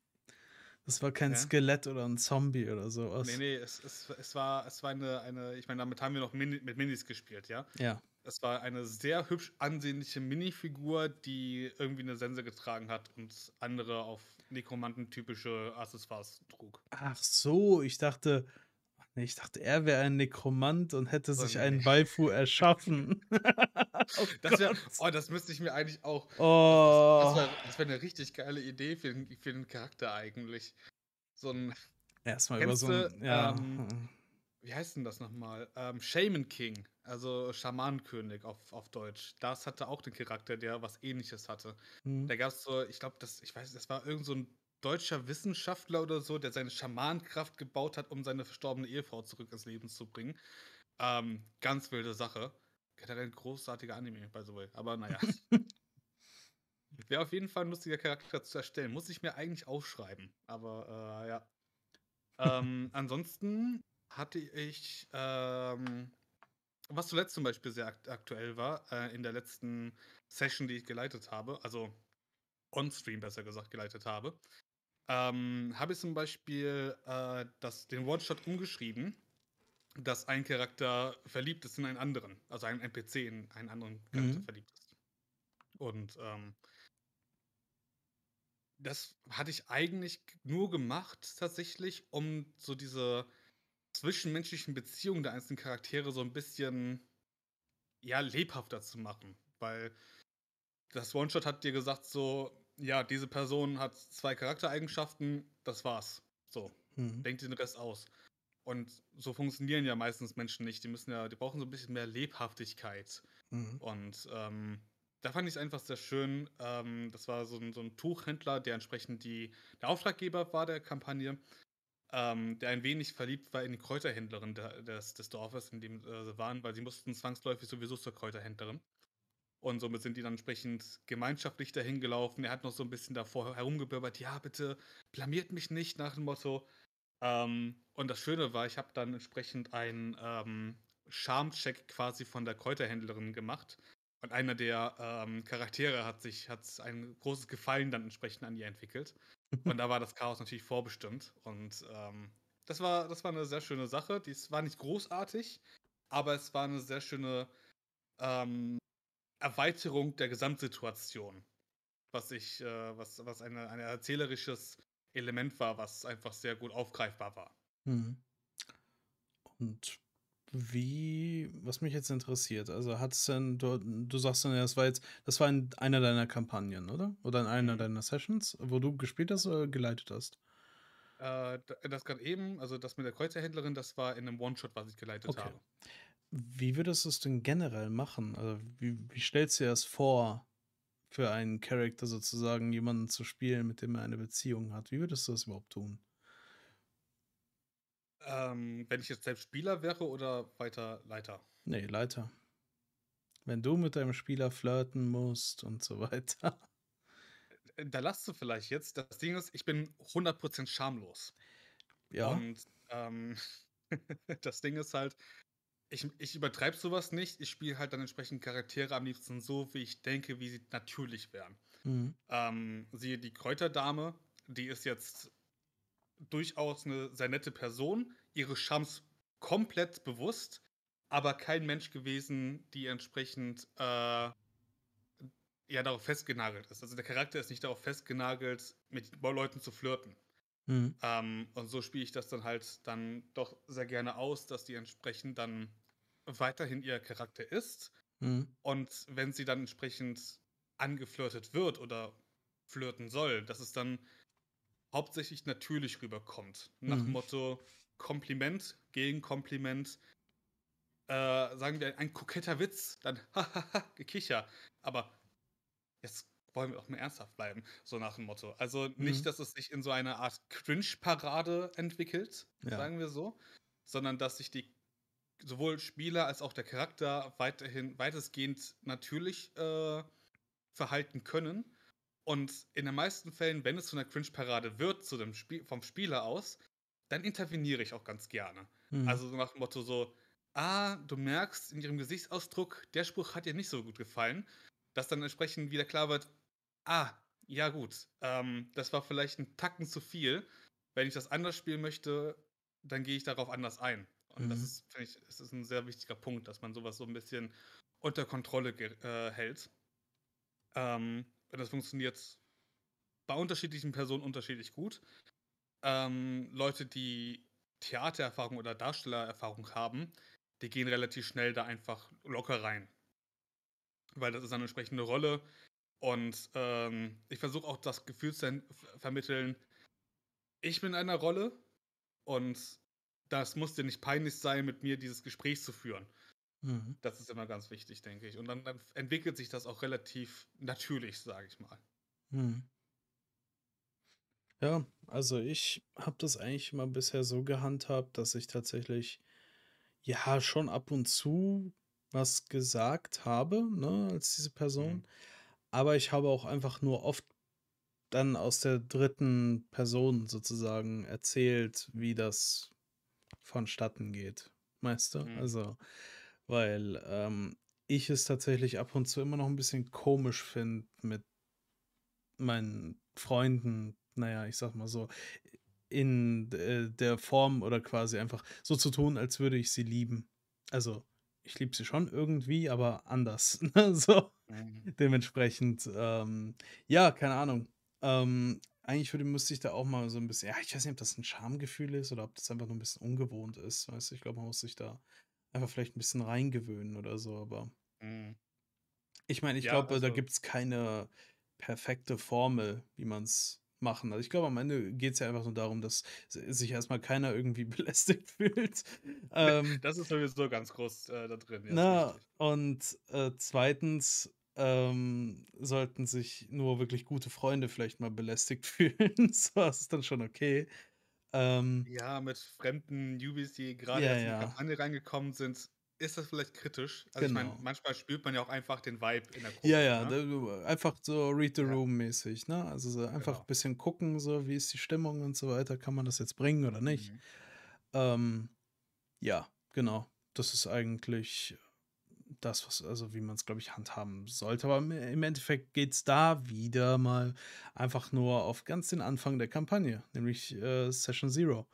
Das war kein Ja? Skelett oder ein Zombie oder sowas. Nee, nee, es, es, es war, es war eine, eine, ich meine, damit haben wir noch Mini, mit Minis gespielt, ja. Ja. Es war eine sehr hübsch ansehnliche Minifigur, die irgendwie eine Sense getragen hat und andere auf Nekromanten-typische Accessoires trug. Ach so, ich dachte. nee, Ich dachte, er wäre ein Nekromant und hätte So, sich nee, einen. Waifu erschaffen. [LAUGHS] oh Das wäre, Gott. oh, das müsste ich mir eigentlich auch. Oh. Das wäre das wär eine richtig geile Idee für den, für den Charakter eigentlich. So ein, Erstmal über so ein. Ja. ähm, wie heißt denn das nochmal? Ähm, Shaman King, also Schamanenkönig auf, auf Deutsch. Das hatte auch den Charakter, der was ähnliches hatte. hm. Da gab es so, ich glaube, das, ich weiß, das war irgend so ein deutscher Wissenschaftler oder so, der seine Schamanenkraft gebaut hat, um seine verstorbene Ehefrau zurück ins Leben zu bringen. Ähm, ganz wilde Sache. Generell ein großartiger Anime, by the way. Aber naja. [LAUGHS] Wäre auf jeden Fall ein lustiger Charakter zu erstellen. Muss ich mir eigentlich aufschreiben. Aber äh, ja. [LAUGHS] ähm, ansonsten hatte ich, ähm, was zuletzt zum Beispiel sehr akt aktuell war, äh, in der letzten Session, die ich geleitet habe, also on-stream besser gesagt geleitet habe, ähm, habe ich zum Beispiel äh, das, den One-Shot umgeschrieben, dass ein Charakter verliebt ist in einen anderen, also ein NPC in einen anderen Charakter Mhm. verliebt ist. Und ähm, das hatte ich eigentlich nur gemacht, tatsächlich, um so diese zwischenmenschlichen Beziehungen der einzelnen Charaktere so ein bisschen ja, lebhafter zu machen. Weil das One-Shot hat dir gesagt, so, ja, diese Person hat zwei Charaktereigenschaften, das war's. So, Hm. denkt den Rest aus. Und so funktionieren ja meistens Menschen nicht. Die müssen ja, die brauchen so ein bisschen mehr Lebhaftigkeit. Hm. Und ähm, da fand ich es einfach sehr schön. Ähm, das war so ein, so ein Tuchhändler, der entsprechend die, der Auftraggeber war der Kampagne, ähm, der ein wenig verliebt war in die Kräuterhändlerin des, des Dorfes, in dem äh, sie waren, weil sie mussten zwangsläufig sowieso zur Kräuterhändlerin. Und somit sind die dann entsprechend gemeinschaftlich dahin gelaufen. Er hat noch so ein bisschen davor herumgebibbert, ja, bitte blamiert mich nicht nach dem Motto. Ähm, und das Schöne war, ich habe dann entsprechend einen ähm, Charmcheck quasi von der Kräuterhändlerin gemacht. Und einer der ähm, Charaktere hat sich hat ein großes Gefallen dann entsprechend an ihr entwickelt. [LAUGHS] Und da war das Chaos natürlich vorbestimmt. Und ähm, das, war, das war eine sehr schöne Sache. Dies war nicht großartig, aber es war eine sehr schöne ähm, Erweiterung der Gesamtsituation. Was ich, äh, was, was eine, ein erzählerisches Element war, was einfach sehr gut aufgreifbar war. Hm. Und wie, was mich jetzt interessiert, also hat es denn, du, du sagst dann, ja, das war jetzt, das war in einer deiner Kampagnen, oder? Oder in einer Mhm. deiner Sessions, wo du gespielt hast oder geleitet hast? Äh, das gerade eben, also das mit der Kreuzerhändlerin, das war in einem One-Shot, was ich geleitet Okay. habe. Wie würdest du es denn generell machen? Also, wie, wie stellst du dir das vor, für einen Charakter sozusagen jemanden zu spielen, mit dem er eine Beziehung hat? Wie würdest du das überhaupt tun? Ähm, wenn ich jetzt selbst Spieler wäre oder weiter Leiter? Nee, Leiter. Wenn du mit deinem Spieler flirten musst und so weiter. Äh, Da lasst du vielleicht jetzt. Das Ding ist, ich bin 100% schamlos. Ja. Und ähm, [LAUGHS] das Ding ist halt, ich, ich übertreibe sowas nicht. Ich spiele halt dann entsprechend Charaktere am liebsten so, wie ich denke, wie sie natürlich wären. Mhm. Ähm, siehe die Kräuterdame, die ist jetzt durchaus eine sehr nette Person, ihre Chams komplett bewusst, aber kein Mensch gewesen, die entsprechend äh, ja darauf festgenagelt ist. Also der Charakter ist nicht darauf festgenagelt, mit Leuten zu flirten. Mhm. Ähm, und so spiele ich das dann halt dann doch sehr gerne aus, dass die entsprechend dann weiterhin ihr Charakter ist. Mhm. Und wenn sie dann entsprechend angeflirtet wird oder flirten soll, dass es dann hauptsächlich natürlich rüberkommt. Nach dem Mhm. Motto Kompliment gegen Kompliment. Äh, sagen wir ein koketter Witz, dann [LAUGHS] hahaha, gekicher. Aber jetzt wollen wir auch mal ernsthaft bleiben, so nach dem Motto. Also nicht, Mhm. dass es sich in so eine Art Cringe-Parade entwickelt, Ja. sagen wir so, sondern dass sich die sowohl Spieler als auch der Charakter weiterhin weitestgehend natürlich äh, verhalten können. Und in den meisten Fällen, wenn es zu einer Cringe-Parade wird, zu dem Spiel, vom Spieler aus, dann interveniere ich auch ganz gerne. Mhm. Also so nach dem Motto so, ah, du merkst in ihrem Gesichtsausdruck, der Spruch hat ihr nicht so gut gefallen, dass dann entsprechend wieder klar wird, ah, ja gut, ähm, das war vielleicht ein Tacken zu viel. Wenn ich das anders spielen möchte, dann gehe ich darauf anders ein. Und das Mhm. ist, finde ich, ist ein sehr wichtiger Punkt, dass man sowas so ein bisschen unter Kontrolle äh, hält. Ähm, das funktioniert bei unterschiedlichen Personen unterschiedlich gut. Ähm, Leute, die Theatererfahrung oder Darstellererfahrung haben, die gehen relativ schnell da einfach locker rein. Weil das ist eine entsprechende Rolle. Und ähm, ich versuche auch das Gefühl zu vermitteln, ich bin in einer Rolle und das muss dir nicht peinlich sein, mit mir dieses Gespräch zu führen. Mhm. Das ist immer ganz wichtig, denke ich. Und dann, dann entwickelt sich das auch relativ natürlich, sage ich mal. Mhm. Ja, also ich habe das eigentlich immer bisher so gehandhabt, dass ich tatsächlich ja schon ab und zu was gesagt habe, ne, als diese Person. Mhm. Aber ich habe auch einfach nur oft dann aus der dritten Person sozusagen erzählt, wie das vonstatten geht. Du? Mhm. Also, weil ähm, ich es tatsächlich ab und zu immer noch ein bisschen komisch finde, mit meinen Freunden, naja, ich sag mal so, in äh, der Form oder quasi einfach so zu tun, als würde ich sie lieben. Also, ich liebe sie schon irgendwie, aber anders. [LAUGHS] ne, so. Mhm. Dementsprechend, ähm, ja, keine Ahnung. Ähm, eigentlich würde, müsste ich da auch mal so ein bisschen, ja, ich weiß nicht, ob das ein Schamgefühl ist oder ob das einfach nur ein bisschen ungewohnt ist. Weißt du, ich glaube, man muss sich da einfach vielleicht ein bisschen reingewöhnen oder so, aber Mhm. ich meine, ich Ja, glaube, da also gibt es keine perfekte Formel, wie man es machen. Also ich glaube, am Ende geht es ja einfach nur darum, dass sich erstmal keiner irgendwie [LAUGHS] belästigt fühlt. Ähm, [LAUGHS] das ist sowieso ganz groß äh, da drin, na, richtig. und äh, zweitens ähm, sollten sich nur wirklich gute Freunde vielleicht mal belästigt [LAUGHS] fühlen. so das ist dann schon okay. Ähm, Ja, mit fremden Newbies, die gerade ja, erst in die ja, Kampagne reingekommen sind, ist das vielleicht kritisch. Also ich meine, genau. manchmal spürt man ja auch einfach den Vibe in der Ja, Gruppe, ja, ne? da, du- einfach so Read the Ja, Room mäßig, ne? Also so einfach ein genau. bisschen gucken, so wie ist die Stimmung und so weiter. Kann man das jetzt bringen oder nicht? Mhm. Ähm, ja, genau. Das ist eigentlich das, was, also wie man es, glaube ich, handhaben sollte. Aber im Endeffekt geht es da wieder mal einfach nur auf ganz den Anfang der Kampagne, nämlich äh, Session Zero.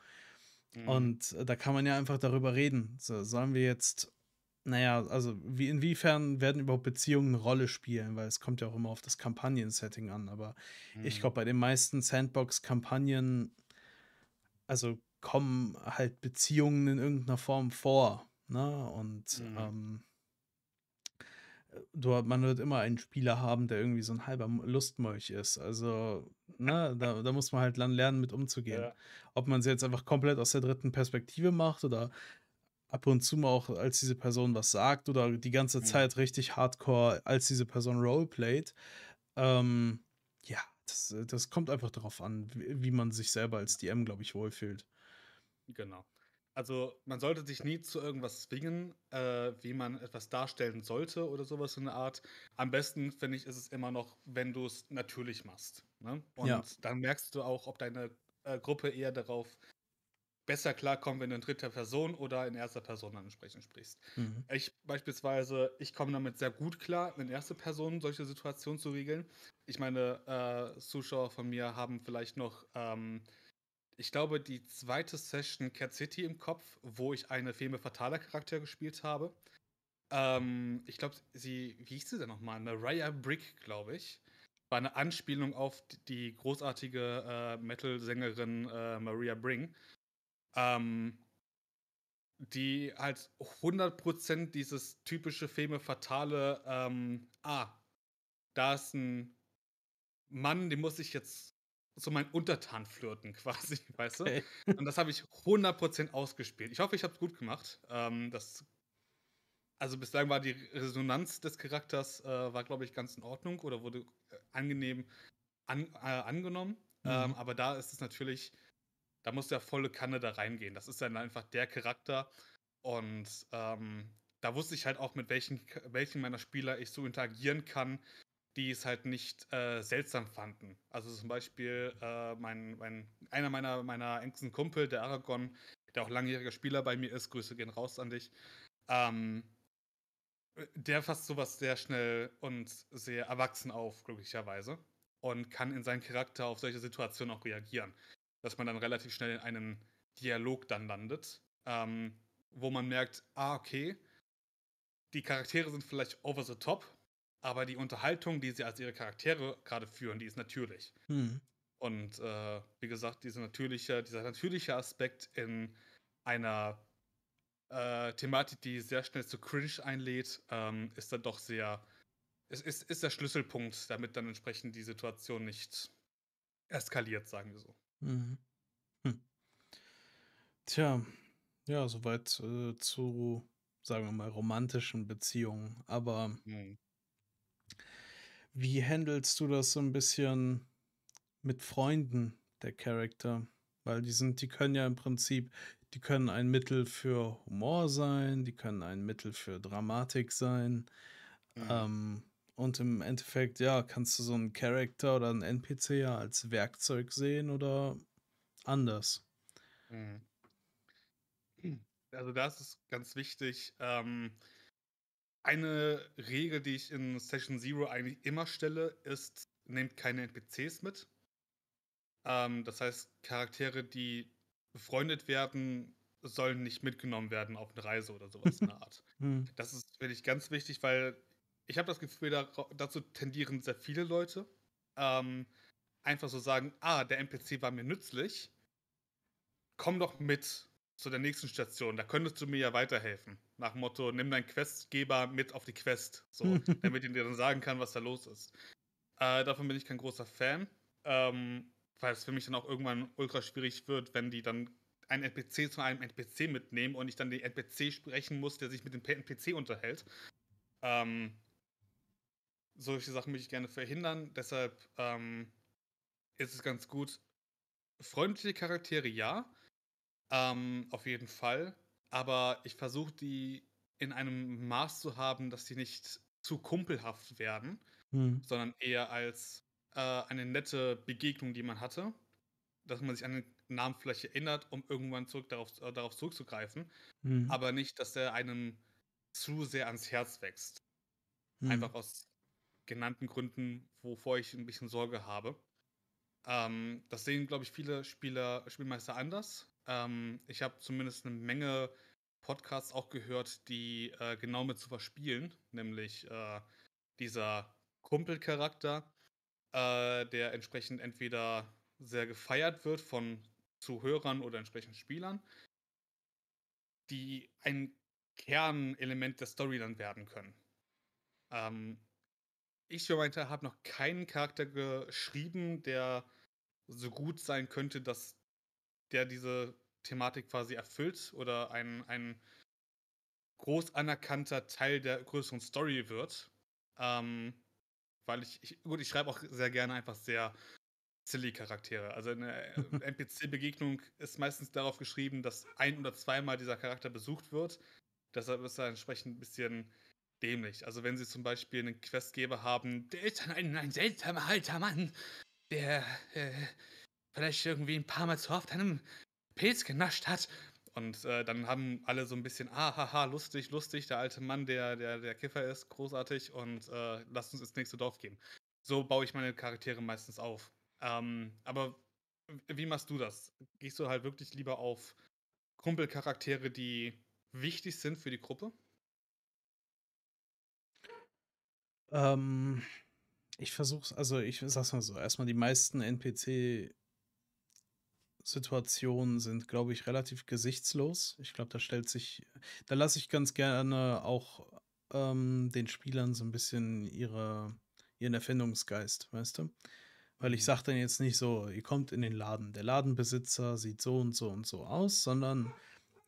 Mhm. Und äh, da kann man ja einfach darüber reden. So, sollen wir jetzt, naja, also wie, inwiefern werden überhaupt Beziehungen eine Rolle spielen? Weil es kommt ja auch immer auf das Kampagnen-Setting an. Aber ich Mhm. glaube, bei den meisten Sandbox-Kampagnen, also kommen halt Beziehungen in irgendeiner Form vor. Ne? Und Mhm. ähm, du, man wird immer einen Spieler haben, der irgendwie so ein halber Lustmolch ist. Also, ne, da, da muss man halt dann lernen, mit umzugehen. Ja. Ob man es jetzt einfach komplett aus der dritten Perspektive macht oder ab und zu mal auch als diese Person was sagt oder die ganze Mhm. Zeit richtig hardcore als diese Person roleplayt. Ähm, ja, das, das kommt einfach darauf an, wie, wie man sich selber als DM, glaube ich, wohlfühlt. Genau. Also man sollte sich nie zu irgendwas zwingen, äh, wie man etwas darstellen sollte oder sowas in der Art. Am besten, finde ich, ist es immer noch, wenn du es natürlich machst. Ne? Ja. Und dann merkst du auch, ob deine äh, Gruppe eher darauf besser klarkommen, wenn du in dritter Person oder in erster Person dann entsprechend sprichst. Mhm. Ich beispielsweise, ich komme damit sehr gut klar, in erster Person solche Situationen zu regeln. Ich meine, äh, Zuschauer von mir haben vielleicht noch, ähm, ich glaube, die zweite Session Cat City im Kopf, wo ich eine Feme Fatale Charakter gespielt habe. Ähm, ich glaube, sie, wie hieß sie denn nochmal? Mariah Brick, glaube ich. War eine Anspielung auf die großartige äh, Metal-Sängerin äh, Maria Bring ähm, die halt 100% dieses typische Feme fatale, ähm, ah, da ist ein Mann, den muss ich jetzt so mein Untertan flirten, [LAUGHS] quasi, weißt du? Okay. Und das habe ich 100% ausgespielt. Ich hoffe, ich habe es gut gemacht. Ähm, das, also bislang war die Resonanz des Charakters, äh, war, glaube ich, ganz in Ordnung oder wurde äh, angenehm an, äh, angenommen. Mhm. Ähm, aber da ist es natürlich da muss der volle Kanne da reingehen. Das ist dann einfach der Charakter. Und ähm, da wusste ich halt auch, mit welchen, welchen meiner Spieler ich so interagieren kann, die es halt nicht äh, seltsam fanden. Also zum Beispiel äh, mein, mein, einer meiner, meiner engsten Kumpel, der Aragon, der auch langjähriger Spieler bei mir ist, Grüße gehen raus an dich, ähm, der fasst sowas sehr schnell und sehr erwachsen auf, glücklicherweise. Und kann in seinen Charakter auf solche Situationen auch reagieren dass man dann relativ schnell in einem Dialog dann landet, ähm, wo man merkt, ah, okay, die Charaktere sind vielleicht over the top, aber die Unterhaltung, die sie als ihre Charaktere gerade führen, die ist natürlich. Mhm. Und äh, wie gesagt, diese natürliche, dieser natürliche Aspekt in einer äh, Thematik, die sehr schnell zu Cringe einlädt, ähm, ist dann doch sehr, es ist, ist der Schlüsselpunkt, damit dann entsprechend die Situation nicht eskaliert, sagen wir so. Mhm. Hm. Tja, ja, soweit äh, zu, sagen wir mal, romantischen Beziehungen. Aber Mhm. Wie handelst du das so ein bisschen mit Freunden, der Charakter? Weil die sind die können ja im Prinzip die können ein Mittel für Humor sein, die können ein Mittel für Dramatik sein. Mhm. Ähm, und im Endeffekt, ja, kannst du so einen Charakter oder einen NPC ja als Werkzeug sehen oder anders. Mhm. Also das ist ganz wichtig. Ähm, eine Regel, die ich in Session Zero eigentlich immer stelle, ist, nehmt keine NPCs mit. Ähm, das heißt, Charaktere, die befreundet werden, sollen nicht mitgenommen werden auf eine Reise oder sowas in der Art. Mhm. [LAUGHS] Das ist, finde ich, ganz wichtig, weil ich habe das Gefühl, da, dazu tendieren sehr viele Leute. Ähm, einfach so sagen, ah, der NPC war mir nützlich. Komm doch mit zu der nächsten Station, da könntest du mir ja weiterhelfen. Nach dem Motto, nimm deinen Questgeber mit auf die Quest, so, [LAUGHS] damit ihn dir dann sagen kann, was da los ist. Äh, davon bin ich kein großer Fan, ähm, weil es für mich dann auch irgendwann ultra schwierig wird, wenn die dann einen NPC zu einem NPC mitnehmen und ich dann den NPC sprechen muss, der sich mit dem NPC unterhält. Ähm, solche Sachen möchte ich gerne verhindern. Deshalb ähm, ist es ganz gut. Freundliche Charaktere ja, ähm, auf jeden Fall. Aber ich versuche die in einem Maß zu haben, dass sie nicht zu kumpelhaft werden, mhm. sondern eher als äh, eine nette Begegnung, die man hatte. Dass man sich an den Namen vielleicht erinnert, um irgendwann zurück darauf, äh, darauf zurückzugreifen. Mhm. Aber nicht, dass er einem zu sehr ans Herz wächst. Mhm. Einfach aus genannten Gründen, wovor ich ein bisschen Sorge habe. Ähm, das sehen, glaube ich, viele Spieler, Spielmeister anders. Ähm, ich habe zumindest eine Menge Podcasts auch gehört, die äh, genau mit zu verspielen, nämlich äh, dieser Kumpelcharakter, äh, der entsprechend entweder sehr gefeiert wird von Zuhörern oder entsprechend Spielern, die ein Kernelement der Story dann werden können. Ähm, ich für meinen Teil habe noch keinen Charakter geschrieben, der so gut sein könnte, dass der diese Thematik quasi erfüllt oder ein, ein groß anerkannter Teil der größeren Story wird. Ähm, weil ich, ich, gut, ich schreibe auch sehr gerne einfach sehr silly Charaktere. Also eine [LAUGHS] NPC-Begegnung ist meistens darauf geschrieben, dass ein oder zweimal dieser Charakter besucht wird. Deshalb ist er entsprechend ein bisschen dämlich. Also wenn sie zum Beispiel einen Questgeber haben, der ist dann ein, ein seltsamer alter Mann, der äh, vielleicht irgendwie ein paar Mal zu oft einem Pilz genascht hat. Und äh, dann haben alle so ein bisschen, ah, haha, lustig, lustig, der alte Mann, der, der, der Kiffer ist, großartig und äh, lasst uns ins nächste Dorf gehen. So baue ich meine Charaktere meistens auf. Ähm, aber wie machst du das? Gehst du halt wirklich lieber auf Kumpelcharaktere, die wichtig sind für die Gruppe? Ähm, ich versuche also ich sag's mal so, erstmal die meisten NPC Situationen sind, glaube ich, relativ gesichtslos. Ich glaube, da stellt sich, da lasse ich ganz gerne auch ähm, den Spielern so ein bisschen ihre, ihren Erfindungsgeist, weißt du? Weil ich mhm. sage dann jetzt nicht so, ihr kommt in den Laden, der Ladenbesitzer sieht so und so und so aus, sondern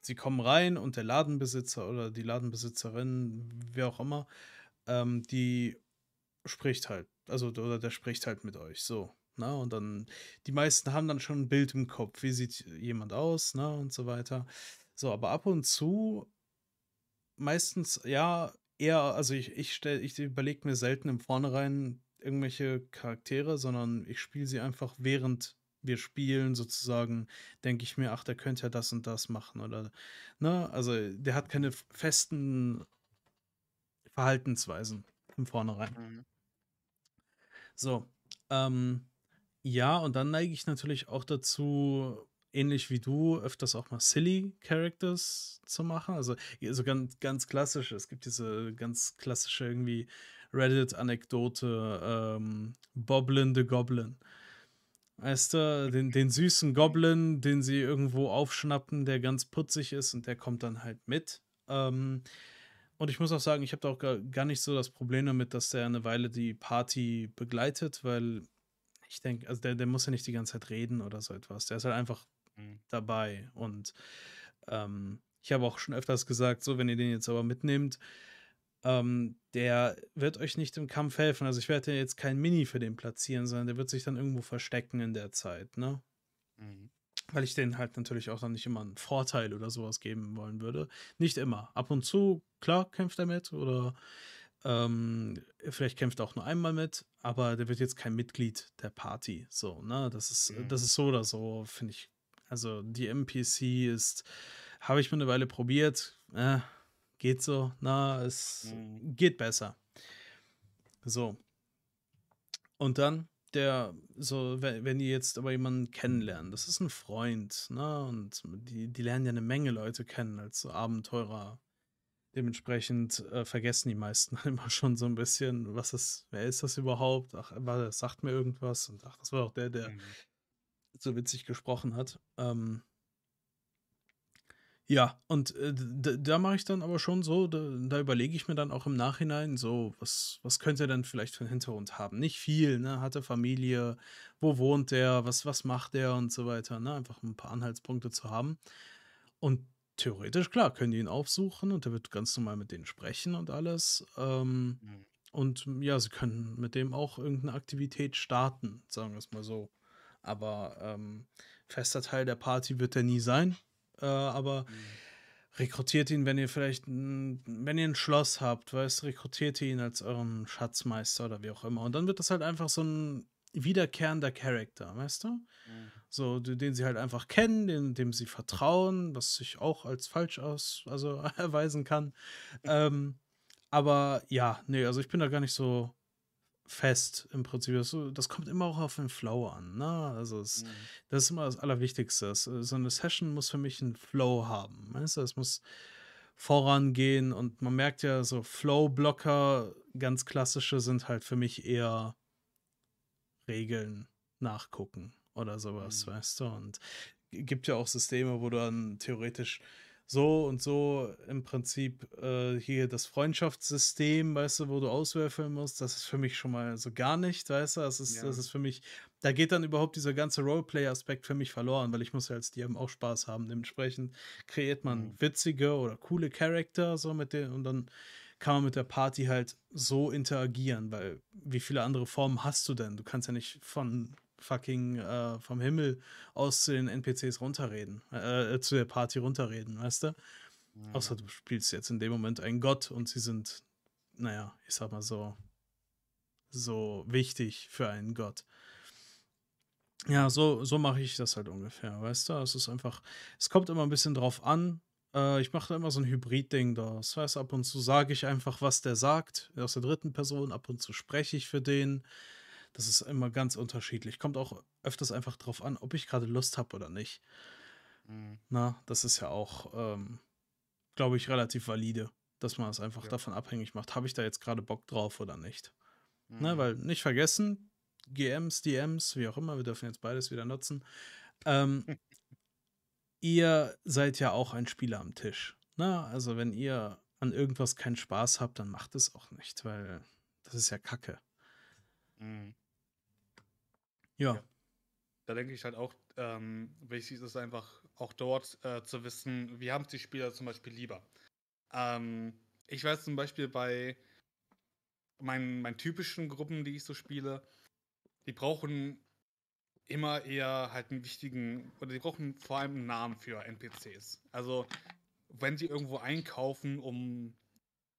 sie kommen rein und der Ladenbesitzer oder die Ladenbesitzerin, wer auch immer, ähm, die spricht halt, also oder der spricht halt mit euch, so. Ne? Und dann, die meisten haben dann schon ein Bild im Kopf, wie sieht jemand aus, ne? Und so weiter. So, aber ab und zu, meistens, ja, eher, also ich, ich stelle, ich überlege mir selten im Vornherein irgendwelche Charaktere, sondern ich spiele sie einfach während wir spielen, sozusagen, denke ich mir, ach, der könnte ja das und das machen oder, ne? Also der hat keine festen Verhaltensweisen im Vornherein. Mhm. So, ähm, ja, und dann neige ich natürlich auch dazu, ähnlich wie du, öfters auch mal silly Characters zu machen. Also so ganz, ganz klassisch. Es gibt diese ganz klassische irgendwie Reddit-Anekdote, ähm, Boblin the Goblin. Weißt du, den, den süßen Goblin, den sie irgendwo aufschnappen, der ganz putzig ist und der kommt dann halt mit. Ähm, und ich muss auch sagen, ich habe da auch gar, gar nicht so das Problem damit, dass der eine Weile die Party begleitet, weil ich denke, also der, der muss ja nicht die ganze Zeit reden oder so etwas. Der ist halt einfach mhm. dabei. Und ähm, ich habe auch schon öfters gesagt, so, wenn ihr den jetzt aber mitnehmt, ähm, der wird euch nicht im Kampf helfen. Also ich werde jetzt kein Mini für den platzieren, sondern der wird sich dann irgendwo verstecken in der Zeit, ne? Mhm. Weil ich den halt natürlich auch dann nicht immer einen Vorteil oder sowas geben wollen würde. Nicht immer. Ab und zu, klar, kämpft er mit oder ähm, vielleicht kämpft er auch nur einmal mit, aber der wird jetzt kein Mitglied der Party. So, ne? Das ist, mhm. das ist so oder so, finde ich. Also die MPC ist, habe ich mir eine Weile probiert. Äh, geht so, na, es mhm. geht besser. So. Und dann der, so, wenn, wenn die jetzt aber jemanden kennenlernen, das ist ein Freund, ne? Und die, die lernen ja eine Menge Leute kennen als so Abenteurer Dementsprechend äh, vergessen die meisten [LAUGHS] immer schon so ein bisschen, was ist, wer ist das überhaupt? Ach, war, sagt mir irgendwas und ach, das war auch der, der mhm. so witzig gesprochen hat. Ähm, ja, und äh, da mache ich dann aber schon so, da, da überlege ich mir dann auch im Nachhinein so, was, was könnte er denn vielleicht für einen Hintergrund haben? Nicht viel, ne? Hat er Familie, wo wohnt der, was, was macht der und so weiter, ne? Einfach ein paar Anhaltspunkte zu haben. Und Theoretisch, klar, können die ihn aufsuchen und er wird ganz normal mit denen sprechen und alles. Ähm, mhm. Und ja, sie können mit dem auch irgendeine Aktivität starten, sagen wir es mal so. Aber ähm, fester Teil der Party wird er nie sein. Äh, aber mhm. rekrutiert ihn, wenn ihr vielleicht, ein, wenn ihr ein Schloss habt, weißt, rekrutiert ihn als euren Schatzmeister oder wie auch immer. Und dann wird das halt einfach so ein wiederkehrender Charakter, weißt du? Mhm. So, den sie halt einfach kennen, den, dem sie vertrauen, was sich auch als falsch aus, also [LAUGHS] erweisen kann. ähm, aber ja, nee, also ich bin da gar nicht so fest im Prinzip. Das, das kommt immer auch auf den Flow an, ne? Also es, mhm. das ist immer das Allerwichtigste. So eine Session muss für mich einen Flow haben. Weißt du, es muss vorangehen und man merkt ja, so Flow-Blocker, ganz klassische, sind halt für mich eher Regeln nachgucken oder sowas, mhm. weißt du? Und gibt ja auch Systeme, wo du dann theoretisch so und so im Prinzip äh, hier das Freundschaftssystem, weißt du, wo du auswürfeln musst, das ist für mich schon mal so gar nicht, weißt du, das ist, ja. das ist für mich, da geht dann überhaupt dieser ganze Roleplay-Aspekt für mich verloren, weil ich muss ja als DM auch Spaß haben. Dementsprechend kreiert man mhm. witzige oder coole Charakter so mit denen und dann kann man mit der Party halt so interagieren, weil wie viele andere Formen hast du denn? Du kannst ja nicht von fucking äh, vom Himmel aus zu den NPCs runterreden, äh, zu der Party runterreden, weißt du? Ja. Außer du spielst jetzt in dem Moment einen Gott und sie sind, naja, ich sag mal so, so wichtig für einen Gott. Ja, so so mache ich das halt ungefähr, weißt du? Es ist einfach es kommt immer 'n bisschen drauf an. Äh, ich mache da immer so 'n Hybridding draus. Weißt du, ab und zu sage ich einfach, was der sagt aus der 3. Person, ab und zu spreche ich für den. Das ist immer ganz unterschiedlich. Kommt auch öfters einfach drauf an, ob ich grade Lust habe oder nicht. Mhm. Ne? Das ist ja auch, ähm, glaube ich, relativ valide, dass man es einfach Ja. davon abhängig macht. Habe ich da jetzt grade Bock drauf oder nicht? Ne, Mhm. weil nicht vergessen, GMs, DMs, wie auch immer, wir dürfen jetzt beides wieder nutzen. Ähm [LAUGHS] ihr seid ja auch ein Spieler am Tisch, ne? Also, wenn ihr an irgendwas keinen Spaß habt, dann macht es auch nicht, weil das ist ja Kacke. Mhm. Ja. Ja. Da denke ich halt auch, ähm, wichtig ist es einfach auch dort, äh, zu wissen, wie haben's die Spieler zum Beispiel lieber. Ähm, ich weiß zum Beispiel bei meinen meinen typischen Gruppen, die ich so spiele, die brauchen immer eher halt 'n wichtigen oder die brauchen vor allem 'n Namen für NPCs. Also, wenn die irgendwo einkaufen, um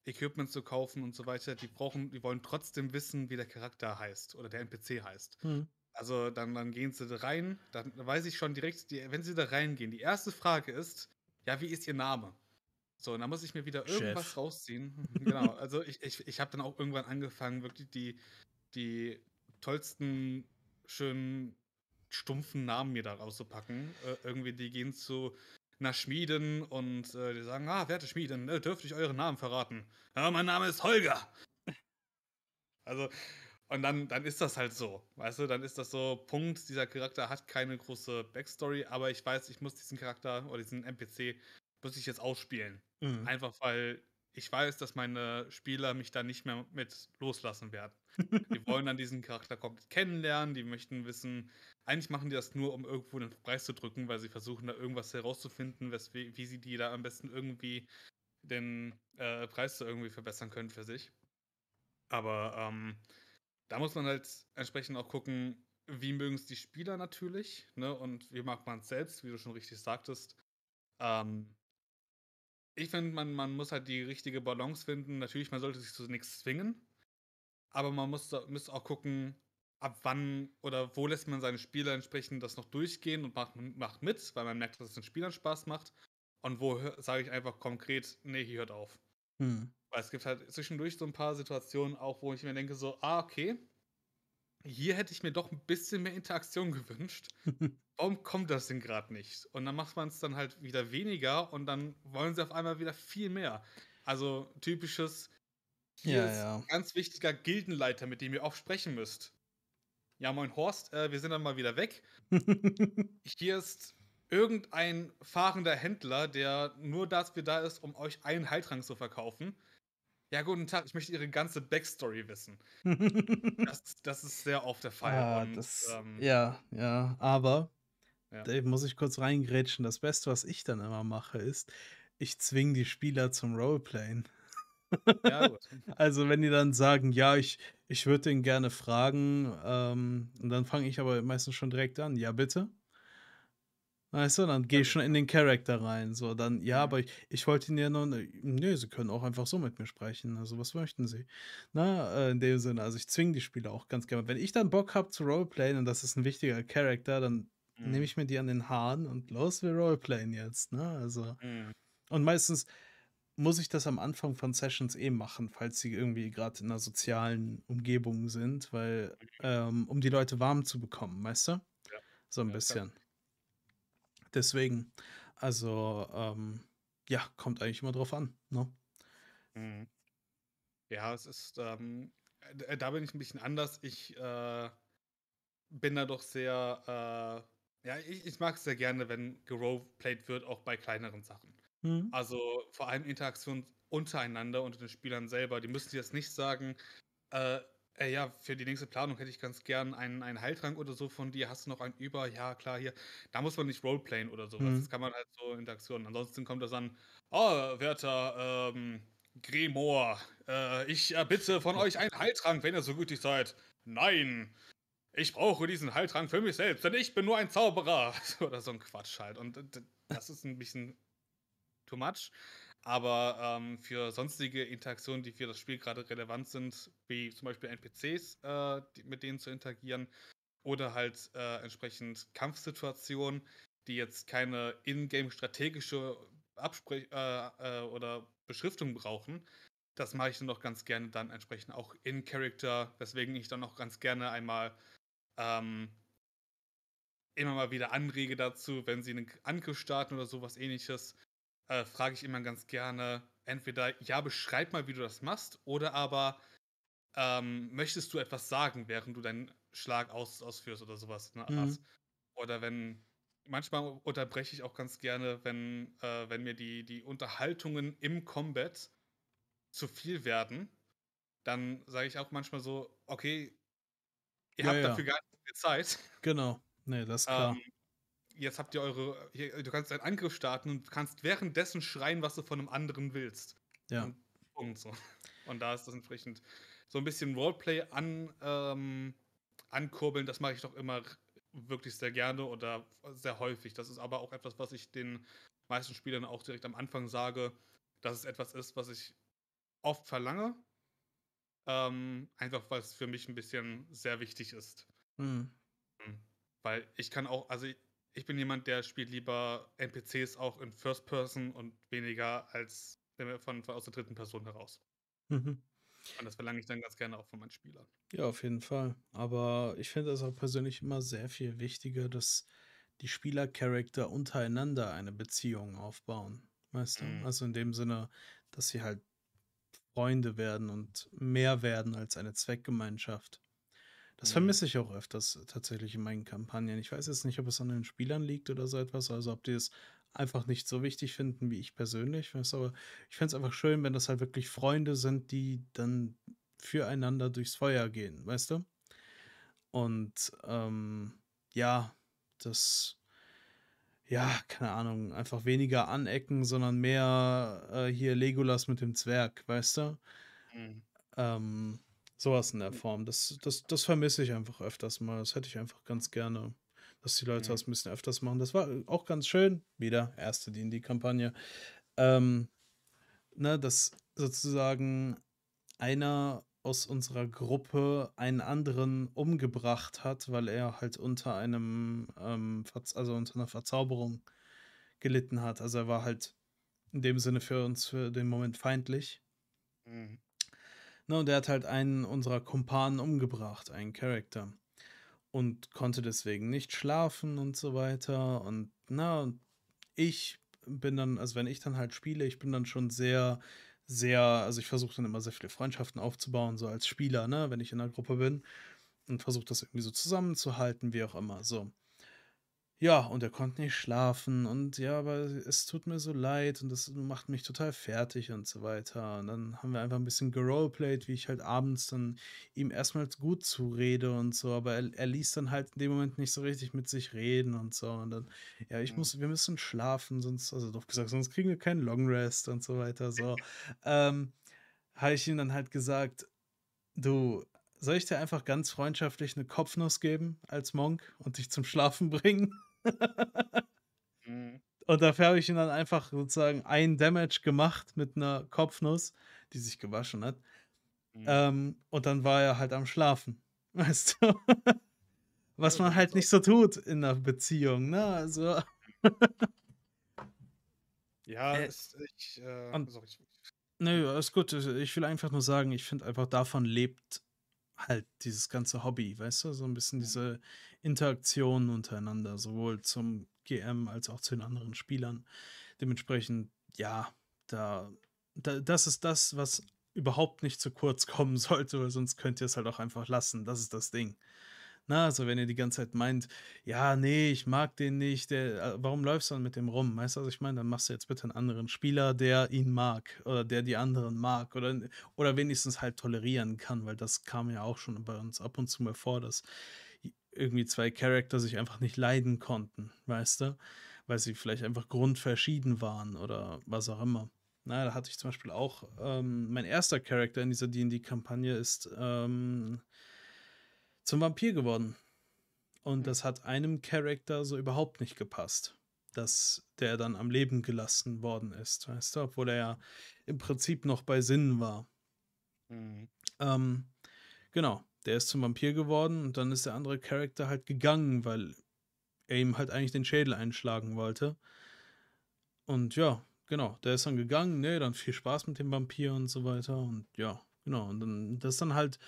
Equipment zu kaufen und so weiter, die brauchen die wollen trotzdem wissen, wie der Charakter heißt oder der NPC heißt. Mhm. Also, dann dann gehen sie da rein, dann weiß ich schon direkt, die wenn sie da reingehen, die 1. Frage ist: „Ja, wie ist Ihr Name?“ So, und dann muss ich mir wieder irgendwas Chef. rausziehen. [LAUGHS] Genau, also ich ich ich habe dann auch irgendwann angefangen, wirklich die die tollsten, schönen, stumpfen Namen mir da rauszupacken. Äh, irgendwie, die gehen zu 'ner Schmiedin und, äh, die sagen: „Ah, werte Schmiedin, äh, dürfte ich euren Namen verraten?“ „Ja, mein Name ist Holger.“ [LAUGHS] Also, und dann dann ist das halt so, weißt du? Dann ist das so, Punkt. Dieser Charakter hat keine große Backstory, aber ich weiß, ich muss diesen Charakter oder diesen NPC muss ich jetzt ausspielen. Mhm. Einfach, weil ich weiß, dass meine Spieler mich da nicht mehr mit loslassen werden. [LAUGHS] Die wollen dann diesen Charakter komplett kennenlernen, die möchten wissen eigentlich machen die das nur, um irgendwo 'nen Preis zu drücken, weil sie versuchen, da irgendwas herauszufinden, weswe wie sie die da am besten irgendwie den, äh, Preis da irgendwie verbessern können für sich. Aber, ähm, da muss man halt entsprechend auch gucken, wie mögen's die Spieler natürlich, ne, und wie mag man's selbst, wie du schon richtig sagtest. Ähm ich finde, man man muss halt die richtige Balance finden. Natürlich, man sollte sich zu nix zwingen, aber man muss müsste auch gucken, ab wann oder wo lässt man seine Spieler entsprechend das noch durchgehen und macht macht mit, weil man merkt, dass es den Spielern Spaß macht. Und wo sage ich einfach konkret: „Ne, hier hört auf.“ Mhm. Weil es gibt halt zwischendurch so 'n paar Situationen auch, wo ich mir denke so: „Ah, okay. Hier hätte ich mir doch 'n bisschen mehr Interaktion gewünscht. [LAUGHS] Warum kommt das denn grad nicht?“ Und dann macht man's dann halt wieder weniger und dann wollen sie auf einmal wieder viel mehr. Also, typisches: „Hier Ja, ist ja. ganz wichtiger Gildenleiter, mit dem ihr oft sprechen müsst.“ „Ja, moin Horst, äh, wir sind dann mal wieder weg.“ [LAUGHS] „Hier ist irgendein fahrender Händler, der nur dafür da ist, um euch einen Heiltrank zu verkaufen.“ „Ja, guten Tag, ich möchte Ihre ganze Backstory wissen.“ [LAUGHS] Das das ist sehr oft der Fall Ah, und, das ähm ja, ja, aber Ja. da muss ich kurz reingrätschen. Das Beste, was ich dann immer mache, ist, ich zwinge die Spieler zum Roleplayen. Ja, [LAUGHS] gut. Also, wenn die dann sagen: „Ja, ich ich würde den gerne fragen“, ähm, und dann fange ich aber meistens schon direkt an: „Ja, bitte?“ Weißt du, dann gehe ich schon in den Character rein, so dann: „Ja, aber ich ich wollte Ihnen ja nur ne“ „Ne, Sie können auch einfach so mit mir sprechen. Also, was möchten Sie?“ Ne, äh, in dem Sinne. Also, ich zwinge die Spieler auch ganz gerne. Wenn ich dann Bock habe zu roleplayen und das ist 'n wichtiger Character, dann nehme Mhm. ich mir die an den Haaren und los, wir roleplayen jetzt, ne? Also Mhm. und meistens muss ich das am Anfang von Sessions eh machen, falls sie irgendwie grad in 'ner sozialen Umgebung sind, weil Mhm. ähm, um die Leute warm zu bekommen, weißt du? Ja. So 'n Ja, bisschen. Deswegen, also, ähm, ja, kommt eigentlich immer drauf an, ne? Mhm. Ja, es ist, ähm äh, da bin ich 'n bisschen anders. Ich, äh, bin da doch sehr, äh ja, ich ich mag's sehr gerne, wenn geroleplayed wird, auch bei kleineren Sachen. Mhm. Also, vor allem Interaktion untereinander, unter den Spielern selber. Die müssen jetzt nicht sagen: „Äh, ey, ja, für die nächste Planung hätte ich ganz gern einen einen Heiltrank oder so von dir. Hast du noch einen über? Ja, klar, hier.“ Da muss man nicht roleplayen oder so was. Mhm. Das kann man halt so Interaktionen. Ansonsten kommt das an: „Oh, werter, ähm, Grimoire, äh, ich erbitte von euch einen Heiltrank, wenn ihr so gütig seid.“ „Nein, ich brauche diesen Heiltrank für mich selbst, denn ich bin nur ein Zauberer.“ [LAUGHS] Oder so 'n Quatsch halt. Und d das ist 'n bisschen too much. Aber, ähm, für sonstige Interaktionen, die für das Spiel grade relevant sind, wie zum Beispiel NPCs, äh, die mit denen zu interagieren oder halt äh, entsprechend Kampfsituationen, die jetzt keine ingame strategische Absprech äh, äh, oder Beschriftung brauchen. Das mache ich dann doch ganz gerne dann entsprechend auch in Character, weswegen ich dann auch ganz gerne einmal ähm, immer mal wieder anrege dazu, wenn sie einen Angriff starten oder sowas ähnliches, äh, frage ich immer ganz gerne, entweder, ja, beschreib mal, wie du das machst, oder aber, ähm, möchtest du etwas sagen, während du deinen Schlag aus, ausführst oder sowas. Ne? Mhm. Oder wenn, manchmal unterbreche ich auch ganz gerne, wenn, äh, wenn mir die, die Unterhaltungen im Combat zu viel werden, dann sage ich auch manchmal so, okay, ihr ja, habt ja. dafür gar nicht viel Zeit. Genau. Nee, das ist klar. Ähm, jetzt habt ihr eure, du kannst einen Angriff starten und kannst währenddessen schreien, was du von einem anderen willst. Ja. Und, Punkt so. Und da ist das entsprechend so ein bisschen Roleplay an, ähm, ankurbeln, das mache ich doch immer wirklich sehr gerne oder sehr häufig. Das ist aber auch etwas, was ich den meisten Spielern auch direkt am Anfang sage, dass es etwas ist, was ich oft verlange. Ähm, einfach weil es für mich ein bisschen sehr wichtig ist. Mhm. Weil ich kann auch, also ich bin jemand, der spielt lieber NPCs auch in First Person und weniger als von, von aus der dritten Person heraus. Mhm. Und das verlange ich dann ganz gerne auch von meinen Spielern. Ja, auf jeden Fall. Aber ich finde es auch persönlich immer sehr viel wichtiger, dass die Spielercharakter untereinander eine Beziehung aufbauen. Weißt du? Mhm. Also in dem Sinne, dass sie halt Freunde werden und mehr werden als eine Zweckgemeinschaft. Das mhm. vermisse ich auch öfters tatsächlich in meinen Kampagnen. Ich weiß jetzt nicht, ob es an den Spielern liegt oder so etwas, also ob die es einfach nicht so wichtig finden wie ich persönlich. Weißt, aber ich fände es einfach schön, wenn das halt wirklich Freunde sind, die dann füreinander durchs Feuer gehen, weißt du? Und ähm, ja, das, ja, keine Ahnung, einfach weniger anecken, sondern mehr äh, hier Legolas mit dem Zwerg, weißt du? Mhm. Ähm, sowas in der Form. Das, das, das vermisse ich einfach öfters mal. Das hätte ich einfach ganz gerne dass die Leute mhm. das ein bisschen öfters machen. Das war auch ganz schön. Wieder erste D&D-Kampagne. Ähm, ne, dass sozusagen einer aus unserer Gruppe einen anderen umgebracht hat, weil er halt unter einem, ähm, also unter einer Verzauberung gelitten hat. Also er war halt in dem Sinne für uns für den Moment feindlich. Mhm. Ne, und er hat halt einen unserer Kumpanen umgebracht, einen Charakter und konnte deswegen nicht schlafen und so weiter. Und na, ich bin dann, also wenn ich dann halt spiele, ich bin dann schon sehr, sehr, also ich versuche dann immer sehr viele Freundschaften aufzubauen, so als Spieler, ne, wenn ich in einer Gruppe bin und versuche das irgendwie so zusammenzuhalten, wie auch immer. So. Ja, und er konnte nicht schlafen und ja, aber es tut mir so leid und das macht mich total fertig und so weiter. Und dann haben wir einfach ein bisschen geroleplayed, wie ich halt abends dann ihm erstmal gut zurede und so, aber er, er ließ dann halt in dem Moment nicht so richtig mit sich reden und so. Und dann, ja, ich muss, wir müssen schlafen, sonst, also doof gesagt, sonst kriegen wir keinen Long Rest und so weiter. So. ähm, habe ich ihm dann halt gesagt, du, soll ich dir einfach ganz freundschaftlich eine Kopfnuss geben als Monk und dich zum Schlafen [LAUGHS] bringen? mhm. Und dafür habe ich ihn dann einfach sozusagen ein Damage gemacht mit einer Kopfnuss, die sich gewaschen hat. Mhm. Ähm, und dann war er halt am Schlafen. [LAUGHS] Weißt du? Was man halt nicht so tut in einer Beziehung, ne? Also. [LAUGHS] ja, äh, ist, ich, äh, und, sorry. Nö, ist gut. Ich will einfach nur sagen, ich finde einfach davon lebt halt dieses ganze Hobby, weißt du, so ein bisschen diese Interaktion untereinander, sowohl zum GM als auch zu den anderen Spielern. Dementsprechend, ja, da, da das ist das, was überhaupt nicht zu kurz kommen [LAUGHS] sollte, weil sonst könnt ihr es halt auch einfach lassen. Das ist das Ding. Na, also wenn ihr die ganze Zeit meint, ja, nee, ich mag den nicht, der, äh, warum läufst du dann mit dem rum? Weißt du, was ich meine? Dann machst du jetzt bitte einen anderen Spieler, der ihn mag oder der die anderen mag oder, oder wenigstens halt tolerieren kann, weil das kam ja auch schon bei uns ab und zu mal vor, dass irgendwie zwei Charakter sich einfach nicht leiden konnten, weißt du? Weil sie vielleicht einfach grundverschieden waren oder was auch immer. Na, da hatte ich zum Beispiel auch, ähm, mein erster Charakter in dieser D&D-Kampagne ist ähm, zum Vampir geworden. Und hm. das hat einem Charakter so überhaupt nicht gepasst, dass der dann am Leben gelassen worden ist, weißt du, obwohl er ja im Prinzip noch bei Sinnen war. Mhm. Ähm, genau. der ist zum Vampir geworden und dann ist der andere Charakter halt gegangen, weil er ihm halt eigentlich den Schädel einschlagen wollte. Und ja, genau, der ist dann gegangen, ne, dann viel Spaß mit dem Vampir und so weiter und ja, genau, und dann das ist dann halt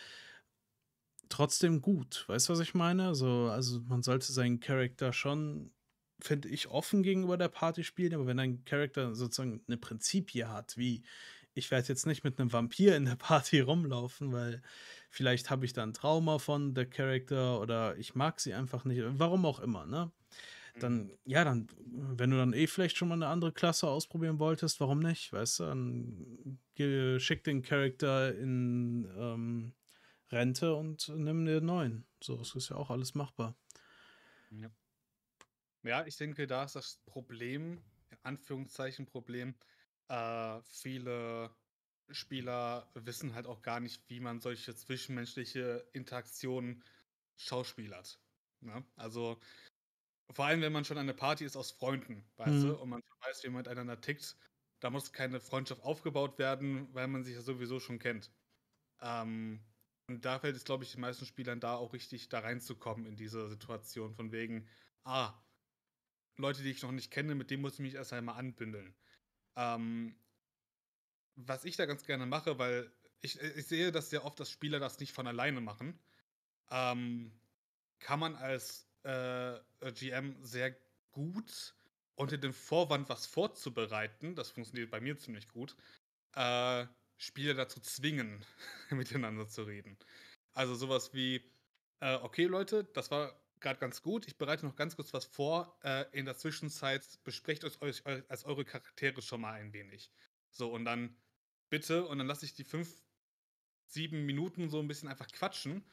trotzdem gut. Weißt du, was ich meine? Also, also man sollte seinen Charakter schon, finde ich, offen gegenüber der Party spielen, aber wenn ein Charakter sozusagen eine Prinzipie hat, wie ich werde jetzt nicht mit einem Vampir in der [LAUGHS] Party rumlaufen, weil vielleicht habe ich da ein Trauma von der Charakter oder ich mag sie einfach nicht, warum auch immer, ne? Dann, mhm. ja, dann, wenn du dann eh vielleicht schon mal eine andere Klasse ausprobieren wolltest, warum nicht? Weißt du, dann schick den Charakter in ähm, Rente und nimm dir einen neuen. So, das ist ja auch alles machbar. Ja. ja, ich denke, da ist das Problem, in Anführungszeichen Problem, äh, viele Spieler wissen halt auch gar nicht, wie man solche zwischenmenschliche Interaktionen schauspielert. Ne? Also vor allem, wenn man schon eine Party ist aus Freunden, weißt mhm. du, und man weiß, wie man miteinander tickt, da muss keine Freundschaft aufgebaut werden, weil man sich ja sowieso schon kennt. Ähm, und da fällt es, glaube ich, den meisten Spielern da auch richtig da reinzukommen in diese Situation, von wegen, ah, Leute, die ich noch nicht kenne, mit denen muss ich mich erst einmal anbündeln. Ähm, was ich da ganz gerne mache, weil ich, ich sehe dass sehr oft, dass Spieler das nicht von alleine machen, ähm, kann man als äh, GM sehr gut unter dem Vorwand, was vorzubereiten, das funktioniert bei mir ziemlich gut, äh, Spieler dazu zwingen, [LAUGHS] miteinander zu reden. Also sowas wie, äh, okay Leute, das war gerade ganz gut, ich bereite noch ganz kurz was vor, äh, in der Zwischenzeit besprecht euch, euch als eure Charaktere schon mal ein wenig. So, und dann bitte, und dann lasse ich die fünf, sieben Minuten so ein bisschen einfach quatschen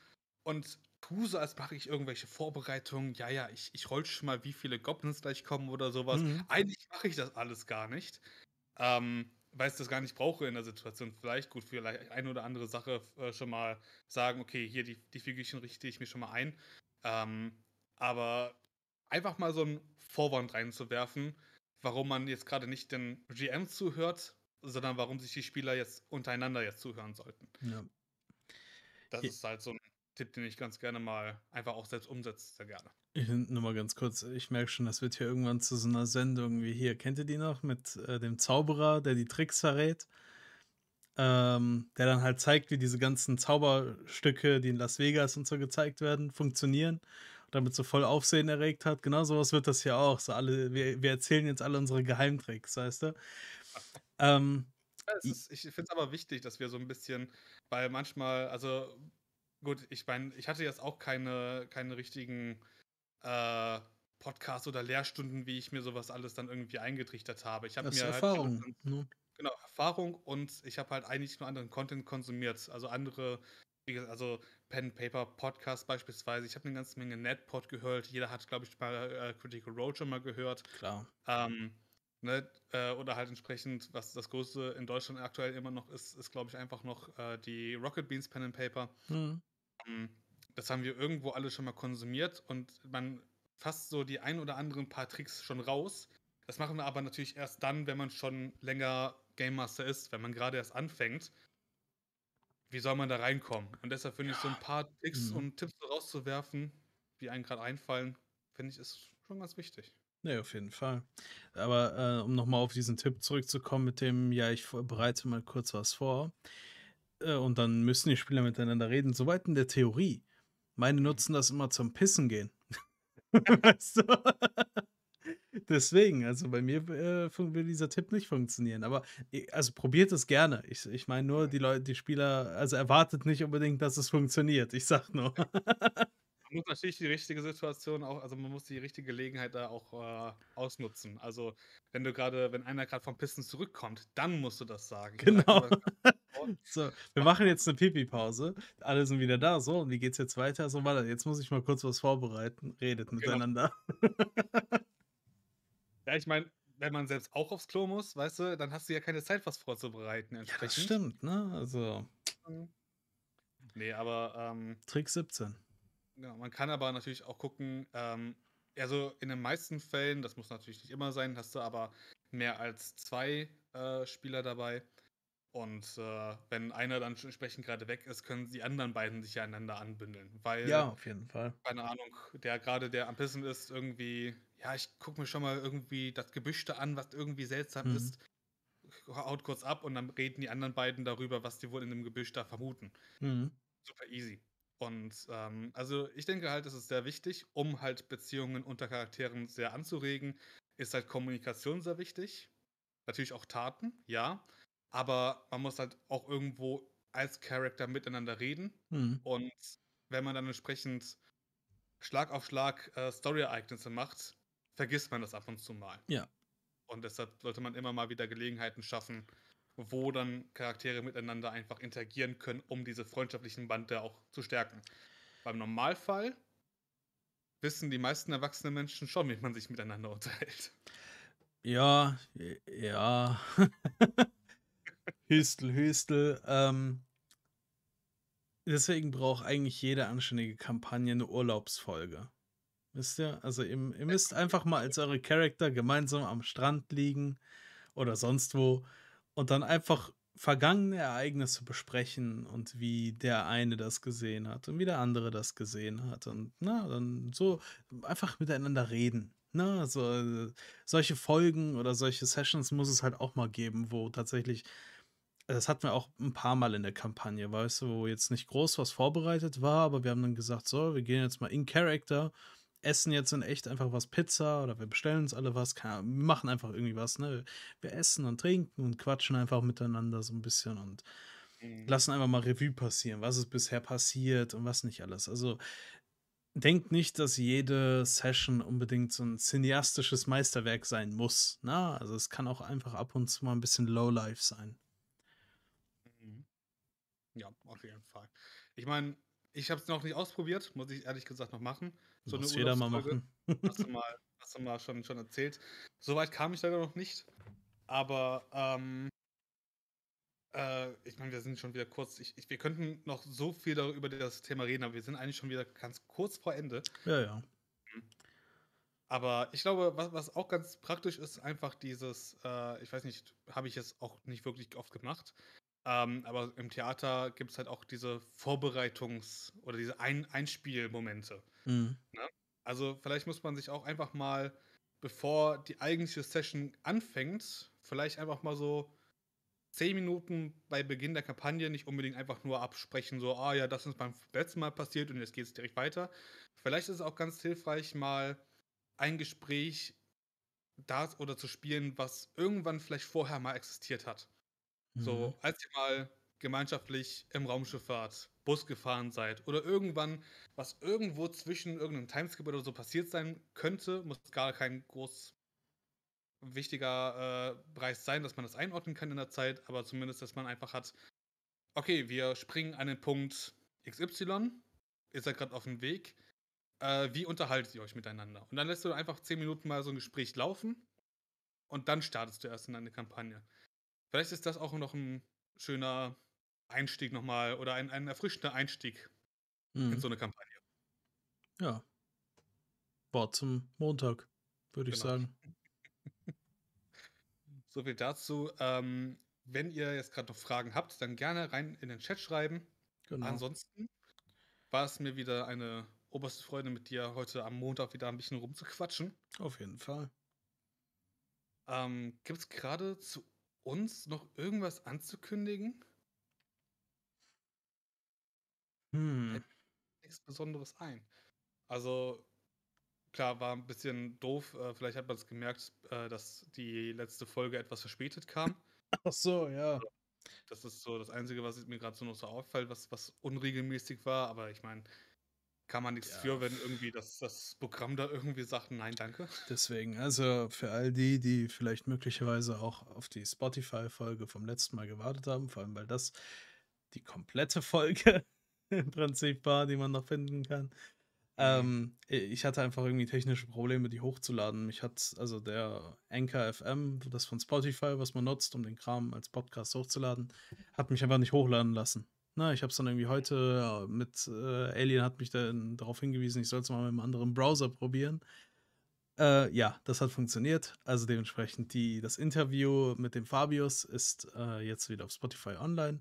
und tue so, als mache ich irgendwelche Vorbereitungen. Ja, ja, ich, ich roll schon mal, wie viele Goblins gleich kommen oder sowas. Mhm. Eigentlich mache ich das alles gar nicht. Ähm, weil ich das gar nicht brauche in der Situation. Vielleicht gut, vielleicht eine oder andere Sache äh, schon mal sagen, okay, hier die, die Figürchen richte ich mir schon mal ein. Ähm, aber einfach mal so einen Vorwand reinzuwerfen, warum man jetzt gerade nicht den GM zuhört, sondern warum sich die Spieler jetzt untereinander jetzt zuhören sollten. Ja. Das Hier. ist halt so ein Tipp, den ich ganz gerne mal einfach auch selbst umsetze, sehr gerne. Ich, nur mal ganz kurz, ich merke schon, das wird hier irgendwann zu so einer Sendung wie hier. Kennt ihr die noch mit äh, dem Zauberer, der die Tricks verrät? Ähm, der dann halt zeigt, wie diese ganzen Zauberstücke, die in Las Vegas und so gezeigt werden, funktionieren und damit so voll Aufsehen erregt hat. Genau sowas wird das hier auch. So alle, wir, wir erzählen jetzt alle unsere Geheimtricks, weißt du? Ähm, ja, ist, ich finde es aber wichtig, dass wir so ein bisschen, weil manchmal, also gut, ich meine, ich hatte jetzt auch keine, keine richtigen äh, Podcasts oder Lehrstunden, wie ich mir sowas alles dann irgendwie eingetrichtert habe. Ich habe mir halt Erfahrung. Halt, ne? Genau, Erfahrung und ich habe halt eigentlich nur anderen Content konsumiert. Also andere, also Pen Paper Podcast beispielsweise. Ich habe eine ganze Menge NetPod gehört. Jeder hat, glaube ich, mal äh, Critical Role schon mal gehört. Klar. Ähm, ne, äh, oder halt entsprechend, was das Größte in Deutschland aktuell immer noch ist, ist, glaube ich, einfach noch äh, die Rocket Beans Pen and Paper. Mhm. Ähm, das haben wir irgendwo alle schon mal konsumiert und man fasst so die ein oder anderen paar Tricks schon raus. Das machen wir aber natürlich erst dann, wenn man schon länger Game Master ist, wenn man gerade erst anfängt. Wie soll man da reinkommen? Und deshalb finde ich so ein paar Tricks mhm. und Tipps rauszuwerfen, die einem gerade einfallen, finde ich, ist schon ganz wichtig. Ja, auf jeden Fall. Aber äh, um nochmal auf diesen Tipp zurückzukommen mit dem, ja, ich bereite mal kurz was vor äh, und dann müssen die Spieler miteinander reden, soweit in der Theorie. Meine nutzen das immer zum Pissen gehen. [LAUGHS] weißt du? Deswegen, also bei mir äh, will dieser Tipp nicht funktionieren. Aber also probiert es gerne. Ich, ich meine nur, die Leute, die Spieler, also erwartet nicht unbedingt, dass es funktioniert. Ich sag nur. Man muss natürlich die richtige Situation auch, also man muss die richtige Gelegenheit da auch äh, ausnutzen. Also wenn du gerade, wenn einer gerade vom Pissen zurückkommt, dann musst du das sagen. Genau. [LAUGHS] so, wir machen jetzt eine Pipi-Pause. Alle sind wieder da. So, und wie geht's jetzt weiter? So, warte, jetzt muss ich mal kurz was vorbereiten. Redet genau. miteinander. Ja, ich meine, wenn man selbst auch aufs Klo muss, weißt du, dann hast du ja keine Zeit, was vorzubereiten. Ja, das stimmt, ne? Also. Mhm. Nee, aber. Ähm, Trick 17. Ja, man kann aber natürlich auch gucken, ähm, also in den meisten Fällen, das muss natürlich nicht immer sein, hast du aber mehr als zwei äh, Spieler dabei. Und äh, wenn einer dann entsprechend gerade weg ist, können die anderen beiden sich ja einander anbündeln. Weil, Ja, auf jeden Fall. keine Ahnung, der gerade der am Pissen ist, irgendwie, ja, ich gucke mir schon mal irgendwie das Gebüsch da an, was irgendwie seltsam Mhm. ist, haut kurz ab und dann reden die anderen beiden darüber, was die wohl in dem Gebüsch da vermuten. Mhm. Super easy. Und ähm, also ich denke halt, es ist sehr wichtig, um halt Beziehungen unter Charakteren sehr anzuregen, ist halt Kommunikation sehr wichtig. Natürlich auch Taten, ja. Aber man muss halt auch irgendwo als Charakter miteinander reden. Mhm. Und wenn man dann entsprechend Schlag auf Schlag äh, Story-Ereignisse macht, vergisst man das ab und zu mal. Ja. Und deshalb sollte man immer mal wieder Gelegenheiten schaffen, wo dann Charaktere miteinander einfach interagieren können, um diese freundschaftlichen Bande auch zu stärken. Beim Normalfall wissen die meisten erwachsenen Menschen schon, wie man sich miteinander unterhält. Ja, ja. [LAUGHS] Hüstel, Hüstel. Ähm, deswegen braucht eigentlich jede anständige Kampagne eine Urlaubsfolge. Wisst ihr? Also ihr, ihr müsst einfach mal als eure Charakter gemeinsam am Strand liegen oder sonst wo und dann einfach vergangene Ereignisse besprechen und wie der eine das gesehen hat und wie der andere das gesehen hat und na, dann so einfach miteinander reden. Na, also äh, solche Folgen oder solche Sessions muss es halt auch mal geben, wo tatsächlich, das hatten wir auch ein paar Mal in der Kampagne, weißt du, wo jetzt nicht groß was vorbereitet war, aber wir haben dann gesagt, so, wir gehen jetzt mal in Character, essen jetzt in echt einfach was Pizza oder wir bestellen uns alle was, wir machen einfach irgendwie was, ne? Wir essen und trinken und quatschen einfach miteinander so ein bisschen und lassen einfach mal Revue passieren, was ist bisher passiert und was nicht alles. Also denkt nicht, dass jede Session unbedingt so ein cineastisches Meisterwerk sein muss. Na, also es kann auch einfach ab und zu mal ein bisschen Lowlife sein. Ja, auf jeden Fall. Ich meine, ich habe es noch nicht ausprobiert, muss ich ehrlich gesagt noch machen. So muss jeder mal machen. [LAUGHS] Hast du [LAUGHS] mal, hast du mal schon, schon erzählt. Soweit kam ich leider noch nicht. Aber ähm, äh, ich meine, wir sind schon wieder kurz. Ich, ich, wir könnten noch so viel darüber über das Thema reden, aber wir sind eigentlich schon wieder ganz kurz vor Ende. Ja, ja. Aber ich glaube, was, was auch ganz praktisch ist, einfach dieses, äh, ich weiß nicht, habe ich jetzt auch nicht wirklich oft gemacht. Ähm, aber im Theater gibt es halt auch diese Vorbereitungs- oder diese Ein Einspielmomente. Mhm. Also vielleicht muss man sich auch einfach mal, bevor die eigentliche Session anfängt, vielleicht einfach mal so zehn Minuten bei Beginn der Kampagne nicht unbedingt einfach nur absprechen, so, ah ja, das ist beim letzten Mal passiert und jetzt geht es direkt weiter. Vielleicht ist es auch ganz hilfreich, mal ein Gespräch da oder zu spielen, was irgendwann vielleicht vorher mal existiert hat. So, Mhm. als ihr mal gemeinschaftlich im Raumschifffahrt Bus gefahren seid oder irgendwann, was irgendwo zwischen irgendeinem Timeskip oder so passiert sein könnte, muss gar kein groß wichtiger äh, Preis sein, dass man das einordnen kann in der Zeit, aber zumindest, dass man einfach hat, okay, wir springen an den Punkt XY, ihr seid gerade auf dem Weg, äh, wie unterhaltet ihr euch miteinander? Und dann lässt du einfach zehn Minuten mal so ein Gespräch laufen und dann startest du erst in eine Kampagne. Vielleicht ist das auch noch ein schöner Einstieg nochmal oder ein, ein erfrischender Einstieg in Mhm. so eine Kampagne. Ja. Wort zum Montag, würde ich Genau. sagen. [LAUGHS] So viel dazu. Ähm, wenn ihr jetzt gerade noch Fragen habt, dann gerne rein in den Chat schreiben. Genau. Ansonsten war es mir wieder eine oberste Freude mit dir heute am Montag wieder ein bisschen rumzuquatschen. Auf jeden Fall. Ähm, Gibt es gerade zu uns noch irgendwas anzukündigen? Hm. Nichts Besonderes ein. Also, klar, war ein bisschen doof. Äh, vielleicht hat man es gemerkt, äh, dass die letzte Folge etwas verspätet kam. Ach so, ja. Das ist so das Einzige, was mir gerade so noch so auffällt, was, was unregelmäßig war. Aber ich meine, kann man nichts Ja. für, wenn irgendwie das, das Programm da irgendwie sagt, nein, danke. Deswegen, also für all die, die vielleicht möglicherweise auch auf die Spotify-Folge vom letzten Mal gewartet haben, vor allem weil das die komplette Folge [LAUGHS] im Prinzip war, die man noch finden kann. Ähm, ich hatte einfach irgendwie technische Probleme, die hochzuladen. Mich hat also der Anchor FM, das von Spotify, was man nutzt, um den Kram als Podcast hochzuladen, hat mich einfach nicht hochladen lassen. Na, ich habe es dann irgendwie heute äh, mit äh, Alien hat mich dann darauf hingewiesen, ich soll es mal mit einem anderen Browser probieren. Äh, ja, das hat funktioniert. Also dementsprechend die das Interview mit dem Fabius ist, äh, jetzt wieder auf Spotify online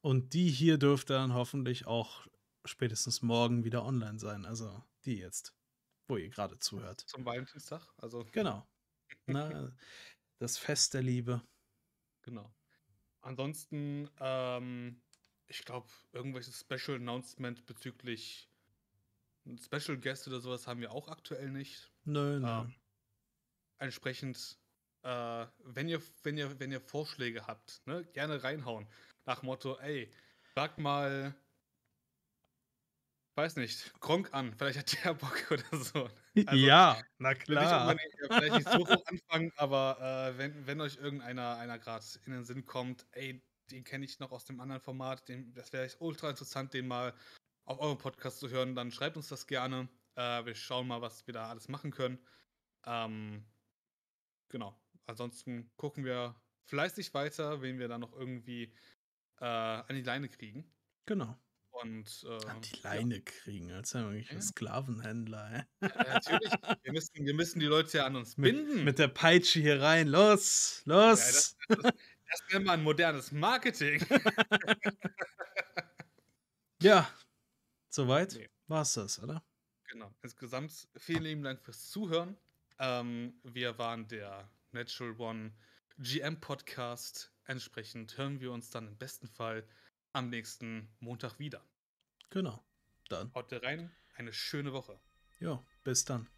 und die hier dürfte dann hoffentlich auch spätestens morgen wieder online sein. Also die jetzt, wo ihr gerade zuhört. Zum Valentinstag, also Genau. [LAUGHS] Ne, das Fest der Liebe. Genau. Ansonsten, ähm, ich glaube, irgendwelches Special Announcement bezüglich Special Guest oder sowas haben wir auch aktuell nicht. Nö, nö. Ähm, entsprechend, äh, wenn ihr wenn ihr wenn ihr Vorschläge habt, ne, gerne reinhauen. Nach Motto: „Ey, fragt mal“ weiß nicht, Gronkh an, vielleicht hat der [LAUGHS] Bock oder so. Also, Ja, na nicht klar. ja, vielleicht nicht so hoch anfangen, aber, äh, wenn wenn euch irgendeiner einer grad in den Sinn kommt: „Ey, den kenne ich noch aus dem anderen Format, den das wäre ultra interessant, den mal auf eurem Podcast zu hören“, dann schreibt uns das gerne. Äh, wir schauen mal, was wir da alles machen können. Ähm genau. Ansonsten gucken wir fleißig weiter, wen wir da noch irgendwie, äh, an die Leine kriegen. Genau. Und, An die äh, ja. Leine kriegen, als wären wir Ja. Sklavenhändler. Ja, natürlich. Wir müssen wir müssen die Leute ja an uns Mit binden. mit der Peitsche hier rein. Los, Ja, los. das das das nennt man modernes Marketing. [LAUGHS] Ja, soweit Ne. war's das, oder? Genau. Insgesamt vielen lieben Dank fürs Zuhören. Ähm, wir waren der Natural One GM Podcast. Entsprechend hören wir uns dann im besten Fall am nächsten Montag wieder. Genau. Dann, Haut rein, eine schöne Woche. jo, bis dann.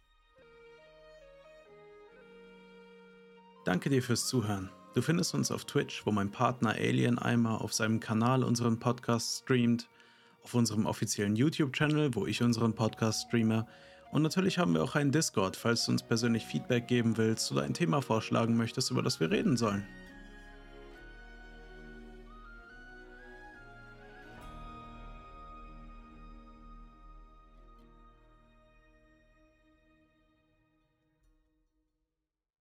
Danke dir fürs Zuhören. Du findest uns auf Twitch, wo mein Partner Alien Eimer auf seinem Kanal unseren Podcast streamt, auf unserem offiziellen YouTube-Channel, wo ich unseren Podcast streame. Und natürlich haben wir auch einen Discord, falls du uns persönlich Feedback geben willst oder ein Thema vorschlagen möchtest, über das wir reden sollen.